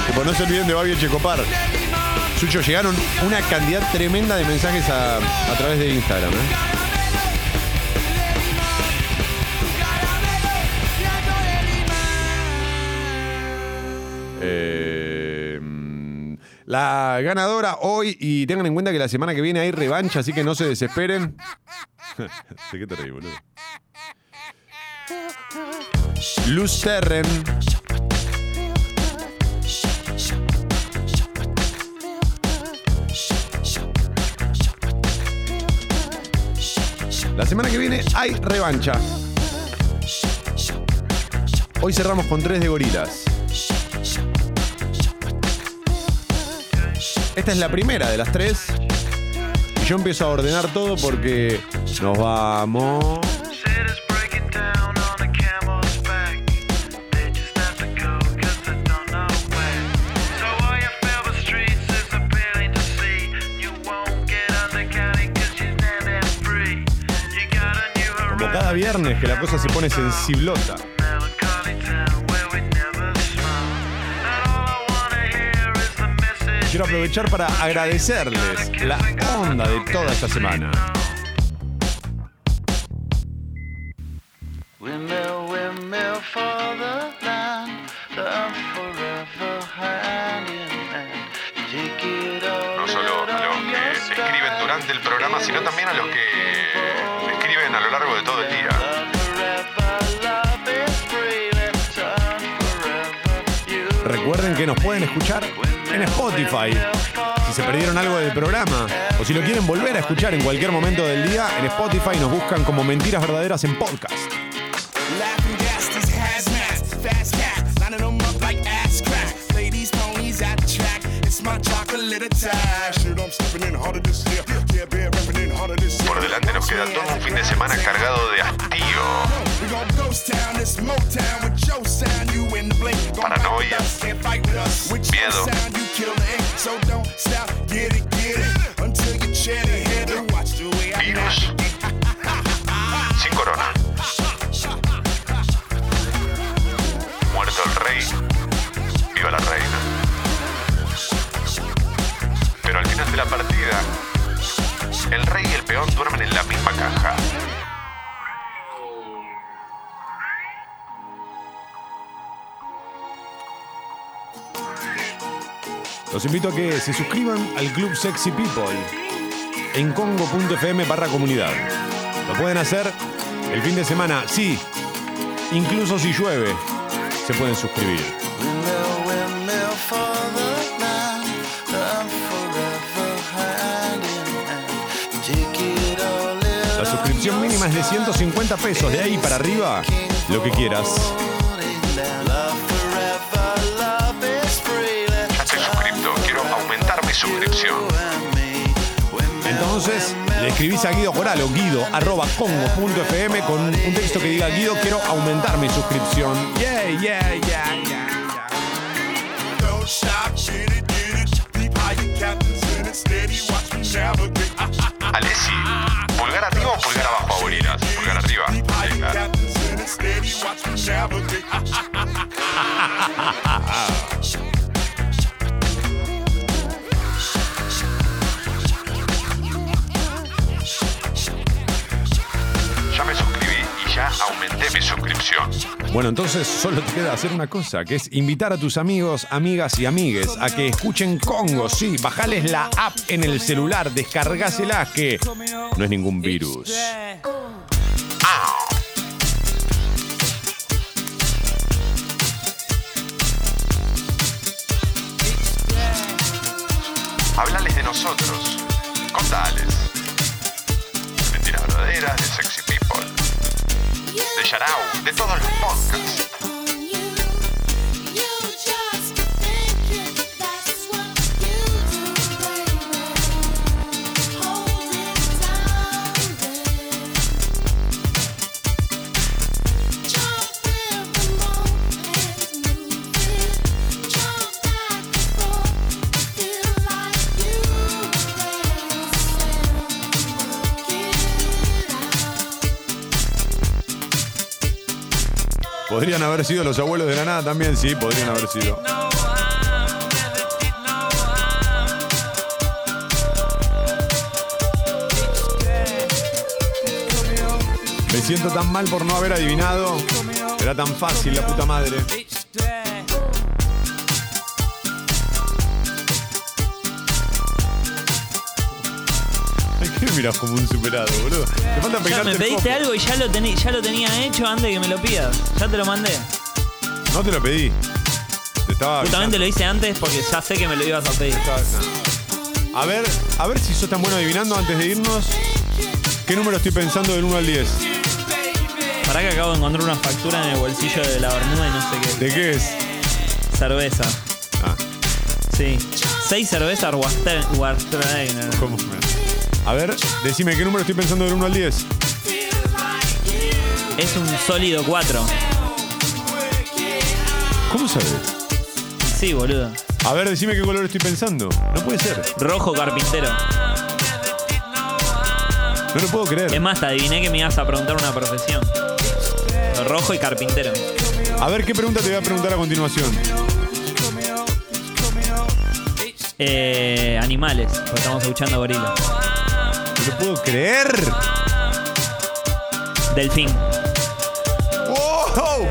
Tipo, no se olviden de Babi Checopar. Sucho, llegaron una cantidad tremenda de mensajes a, través de Instagram. ¿eh? Eh, la ganadora hoy, y tengan en cuenta que la semana que viene hay revancha, así que no se desesperen. (laughs) ¿De qué te reí, boludo? Luz Terren. La semana que viene hay revancha. Hoy cerramos con tres de gorilas. Esta es la primera de las tres. Yo empiezo a ordenar todo porque nos vamos. Cada viernes que la cosa se pone sensiblota. Quiero aprovechar para agradecerles la onda de toda esta semana. No solo a los que escriben durante el programa, sino también a los que a lo largo de todo el día. Recuerden que nos pueden escuchar en Spotify. Si se perdieron algo del programa o si lo quieren volver a escuchar en cualquier momento del día, en Spotify nos buscan como Mentiras Verdaderas en Podcast. Laughing gas, these hazmats, fast cat, lining them up like ass crack. Play these ponies at the track. It's my chocolate attack. Shit, I'm stepping in harder this year. Queda todo un fin de semana cargado de hastío, Paranoia. Miedo. Virus. sin corona. Muerto el rey, viva la reina. Pero al final de la partida, el rey y el peón duermen en la misma caja. Los invito a que se suscriban al Club Sexy People en congo.fm barra comunidad. Lo pueden hacer el fin de semana, sí, incluso si llueve, se pueden suscribir. Suscripción mínima es de 150 pesos, de ahí para arriba, lo que quieras. Ya estoy suscripto, quiero aumentar mi suscripción. Entonces, le escribís a Guido Coralo, guido arroba congo.fm con un texto que diga Guido, quiero aumentar mi suscripción. Yeah, yeah, yeah, yeah. It, your captain's in it. Steady, navigate. Alessi, pulgar arriba o pulgar abajo, aborinas. Pulgar arriba. Aumenté mi suscripción. Bueno, entonces solo te queda hacer una cosa, que es invitar a tus amigos, amigas y amigues a que escuchen Congo. Sí, bajales la app en el celular, descargásela, que no es ningún virus. Háblales de nosotros. Contales. Mentiras verdaderas, de Sexy People. De Yarao, de Haber sido los abuelos de la nada también, sí, podrían haber sido. Me siento tan mal por no haber adivinado. Era tan fácil, la puta madre. Miras como un superado, boludo? Te falta Ya me el pediste algo y ya lo, tení- ya lo tenía hecho antes de que me lo pidas. Ya te lo mandé. No te lo pedí. Te estaba Justamente lo hice antes porque ya sé que me lo ibas a pedir. A ver, a ver si sos tan bueno adivinando antes de irnos. ¿Qué número estoy pensando del 1 al 10? Para que acabo de encontrar una factura en el bolsillo de la bermuda y no sé qué. ¿De qué es? Cerveza. Ah. Sí. Seis cervezas Warste- Warsteiner. ¿Cómo? A ver, decime qué número estoy pensando del 1 al 10. Es un sólido 4. ¿Cómo sabes? Sí, boludo. A ver, decime qué color estoy pensando. No puede ser. Rojo carpintero. No lo puedo creer. Es más, te adiviné que me ibas a preguntar una profesión. Rojo y carpintero. A ver, ¿qué pregunta te voy a preguntar a continuación? Eh, animales, porque estamos escuchando a gorila. No lo puedo creer. Delfín. ¡Wow!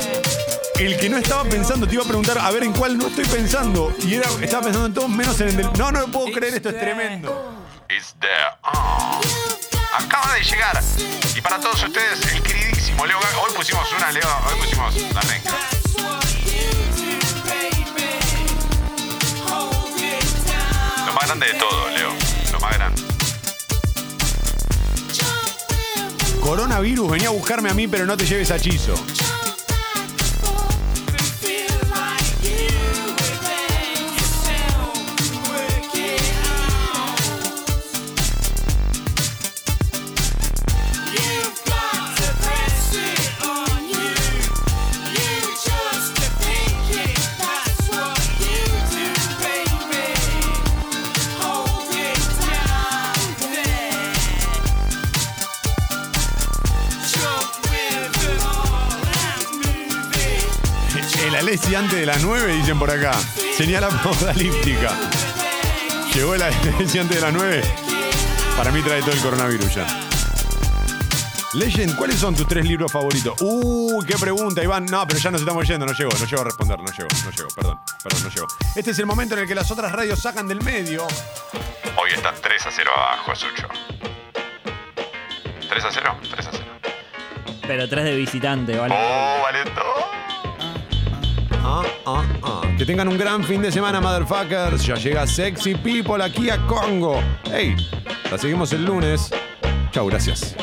El que no estaba pensando, te iba a preguntar, a ver en cuál no estoy pensando. Y era, estaba pensando en todos menos en el del. No, no lo puedo creer, esto es tremendo. It's there. Oh. Acaba de llegar. Y para todos ustedes, el queridísimo Leo Gávez. Hoy pusimos una, Leo. Hoy pusimos la renga. Lo más grande de todo, Leo. Lo más grande. Coronavirus, venía a buscarme a mí, pero no te lleves a Chizo. Antes de las 9, dicen por acá. Señal apocalíptica. Llegó el Alessi (laughs) antes de las 9. Para mí trae todo el coronavirus ya. Legend, ¿cuáles son tus tres libros favoritos? Uy, qué pregunta, Iván. No, pero ya nos estamos yendo, no llego, no llego a responder, no llego, no llego, perdón, perdón, no llego. Este es el momento en el que las otras radios sacan del medio. Hoy está 3 a 0 abajo, Sucho. 3 a 0, 3 a 0. Pero tres de visitante, ¿vale? Oh, vale todo. Que tengan un gran fin de semana, motherfuckers. Ya llega Sexy People aquí a Congo. Hey, la seguimos el lunes. Chau, gracias.